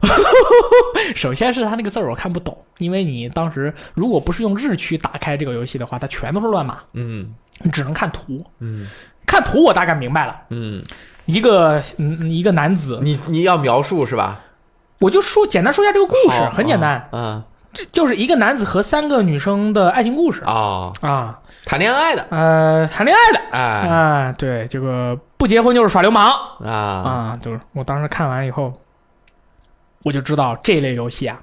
首先是它那个字儿我看不懂，因为你当时如果不是用日区打开这个游戏的话，它全都是乱码，嗯。你只能看图。嗯。看图我大概明白了，嗯，一个嗯一个男子，你你要描述是吧？我就说简单说一下这个故事，很简单，，嗯这就是一个男子和三个女生的爱情故事。啊，啊，谈恋爱的，呃，谈恋爱的。哎。啊，对，这个不结婚就是耍流氓。啊，啊，就是我当时看完以后，我就知道这类游戏啊，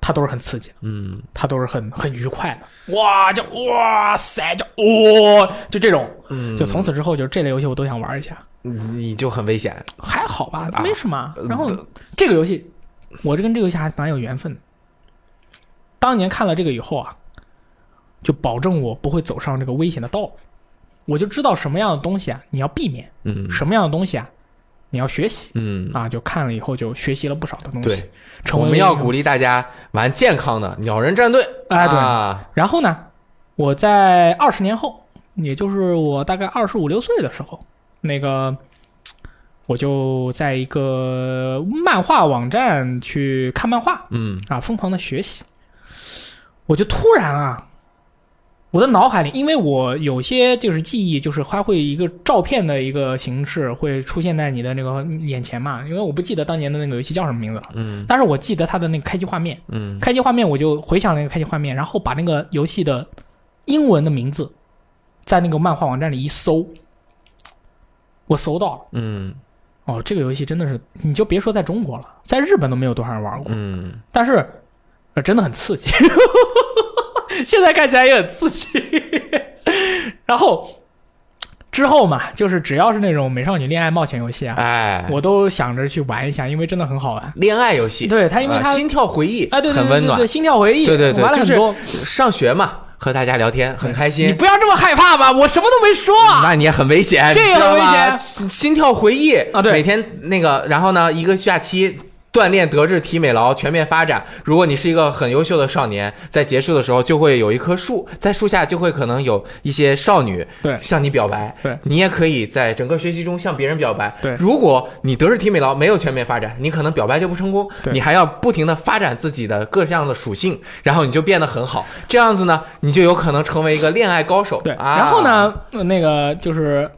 它都是很刺激的，嗯。它都是很很愉快的，哇，就哇塞，就哇，就这种，嗯，就从此之后，就这类游戏我都想玩一下，你就很危险，还好吧，啊没什么。然后呃这个游戏，我这跟这个游戏还蛮有缘分的。当年看了这个以后啊，就保证我不会走上这个危险的道路，我就知道什么样的东西啊你要避免，嗯。什么样的东西啊你要学习嗯，啊。就看了以后就学习了不少的东西。对，我们要鼓励大家玩健康的鸟人战队，哎对啊然后呢，我在二十年后，也就是我大概二十五六岁的时候，那个我就在一个漫画网站去看漫画嗯啊，疯狂的学习。我就突然啊，我的脑海里，因为我有些就是记忆，就是它会一个照片的一个形式会出现在你的那个眼前嘛，因为我不记得当年的那个游戏叫什么名字了，嗯但是我记得它的那个开机画面。嗯开机画面，我就回想那个开机画面，然后把那个游戏的英文的名字在那个漫画网站里一搜，我搜到了。嗯哦，这个游戏真的是，你就别说在中国了，在日本都没有多少人玩过。嗯，但是，呃，真的很刺激，现在看起来也很刺激。然后之后嘛，就是只要是那种美少女恋爱冒险游戏啊，哎，我都想着去玩一下，因为真的很好玩。恋爱游戏，对它，因为它，啊心跳回忆，哎，对对很温暖心跳回忆，对对玩了很多。上学嘛，和大家聊天很开心你。不要这么害怕嘛，我什么都没说啊。那你也很危险，这个很危险心跳回忆啊对每天那个，然后呢，一个假期锻炼德智体美劳全面发展。如果你是一个很优秀的少年，在结束的时候就会有一棵树，在树下就会可能有一些少女对向你表白。对你也可以在整个学习中向别人表白。对如果你德智体美劳没有全面发展，你可能表白就不成功，对你还要不停的发展自己的各项的属性，然后你就变得很好。这样子呢，你就有可能成为一个恋爱高手。对，啊、然后呢，呃那个就是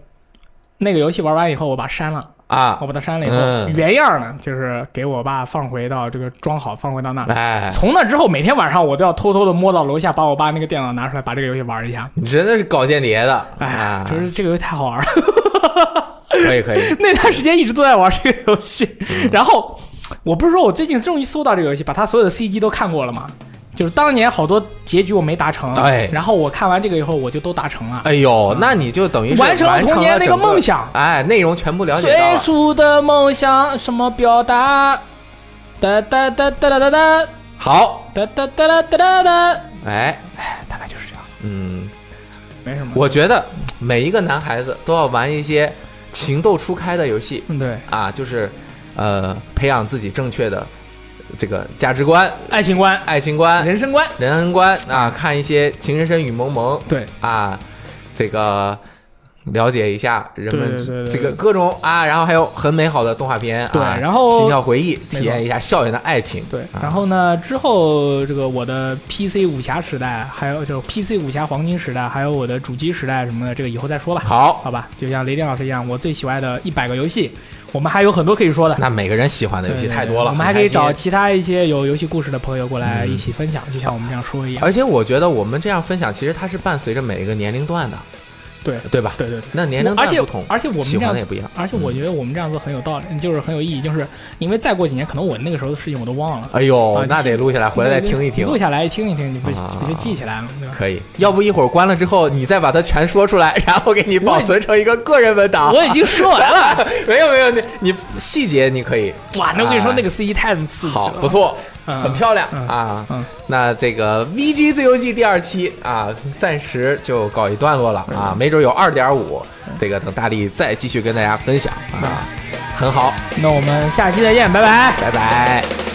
那个游戏玩完以后，我把它删了，啊我，把它删了以后，嗯原样呢就是给我爸放回到这个装好，放回到那。哎，从那之后，每天晚上我都要偷偷的摸到楼下，把我爸那个电脑拿出来，把这个游戏玩一下。你真的是搞间谍的，哎啊，，就是这个游戏太好玩了，可以可以，那段时间一直都在玩这个游戏。嗯然后我不是说我最近终于搜到这个游戏，把它所有的 CG 都看过了吗？就是当年好多结局我没达成，哎然后我看完这个以后，我就都达成了，哎呦，那你就等于是完成了童年那个梦想。哎，内容全部了解到最。初的梦想什么表达？哒哒哒哒哒哒哒好，哒哒哒哒哒哒哒。哎，哎，大概就是这样，嗯，没什么。我觉得每一个男孩子都要玩一些情窦初开的游戏嗯，对，啊，就是呃，培养自己正确的这个价值观、爱情观、爱情观、人生观，人生观啊，看一些《情深深雨蒙蒙》对，啊，这个了解一下人们这个各种啊，然后还有很美好的动画片啊，对然后心跳回忆，体验一下校园的爱情。对。啊然后呢，之后这个我的 PC 武侠时代，还有就是 PC 武侠黄金时代，还有我的主机时代什么的，这个以后再说吧。好，好吧，就像雷电老师一样，我最喜欢的一百个游戏，我们还有很多可以说的。那每个人喜欢的游戏太多了，我们还可以找其他一些有游戏故事的朋友过来嗯一起分享，就像我们这样说一样。而且我觉得我们这样分享，其实它是伴随着每一个年龄段的，对对吧？对对对，那年龄而且段不同，而且我们喜这样也不一样。而且我觉得我们这样做很有道理，就是很有意义，就是因为再过几年，可能我那个时候的事情我都忘了，哎呦啊，那得录下来，回来再听一听录。下来听一听，你不啊不就记起来了，对吧？可以，要不一会儿关了之后，你再把它全说出来，然后给你保存成一个个人文档。我已经说完了，没有没有，你你细节你可以哇，那我跟你说啊那个司机太刺激了，好，不，错，嗯很漂亮嗯啊。嗯那这个 VG 自由记第二期啊，暂时就告一段落了啊，没准有二点五，这个等大力再继续跟大家分享啊，很好，那我们下期再见，拜拜。拜拜。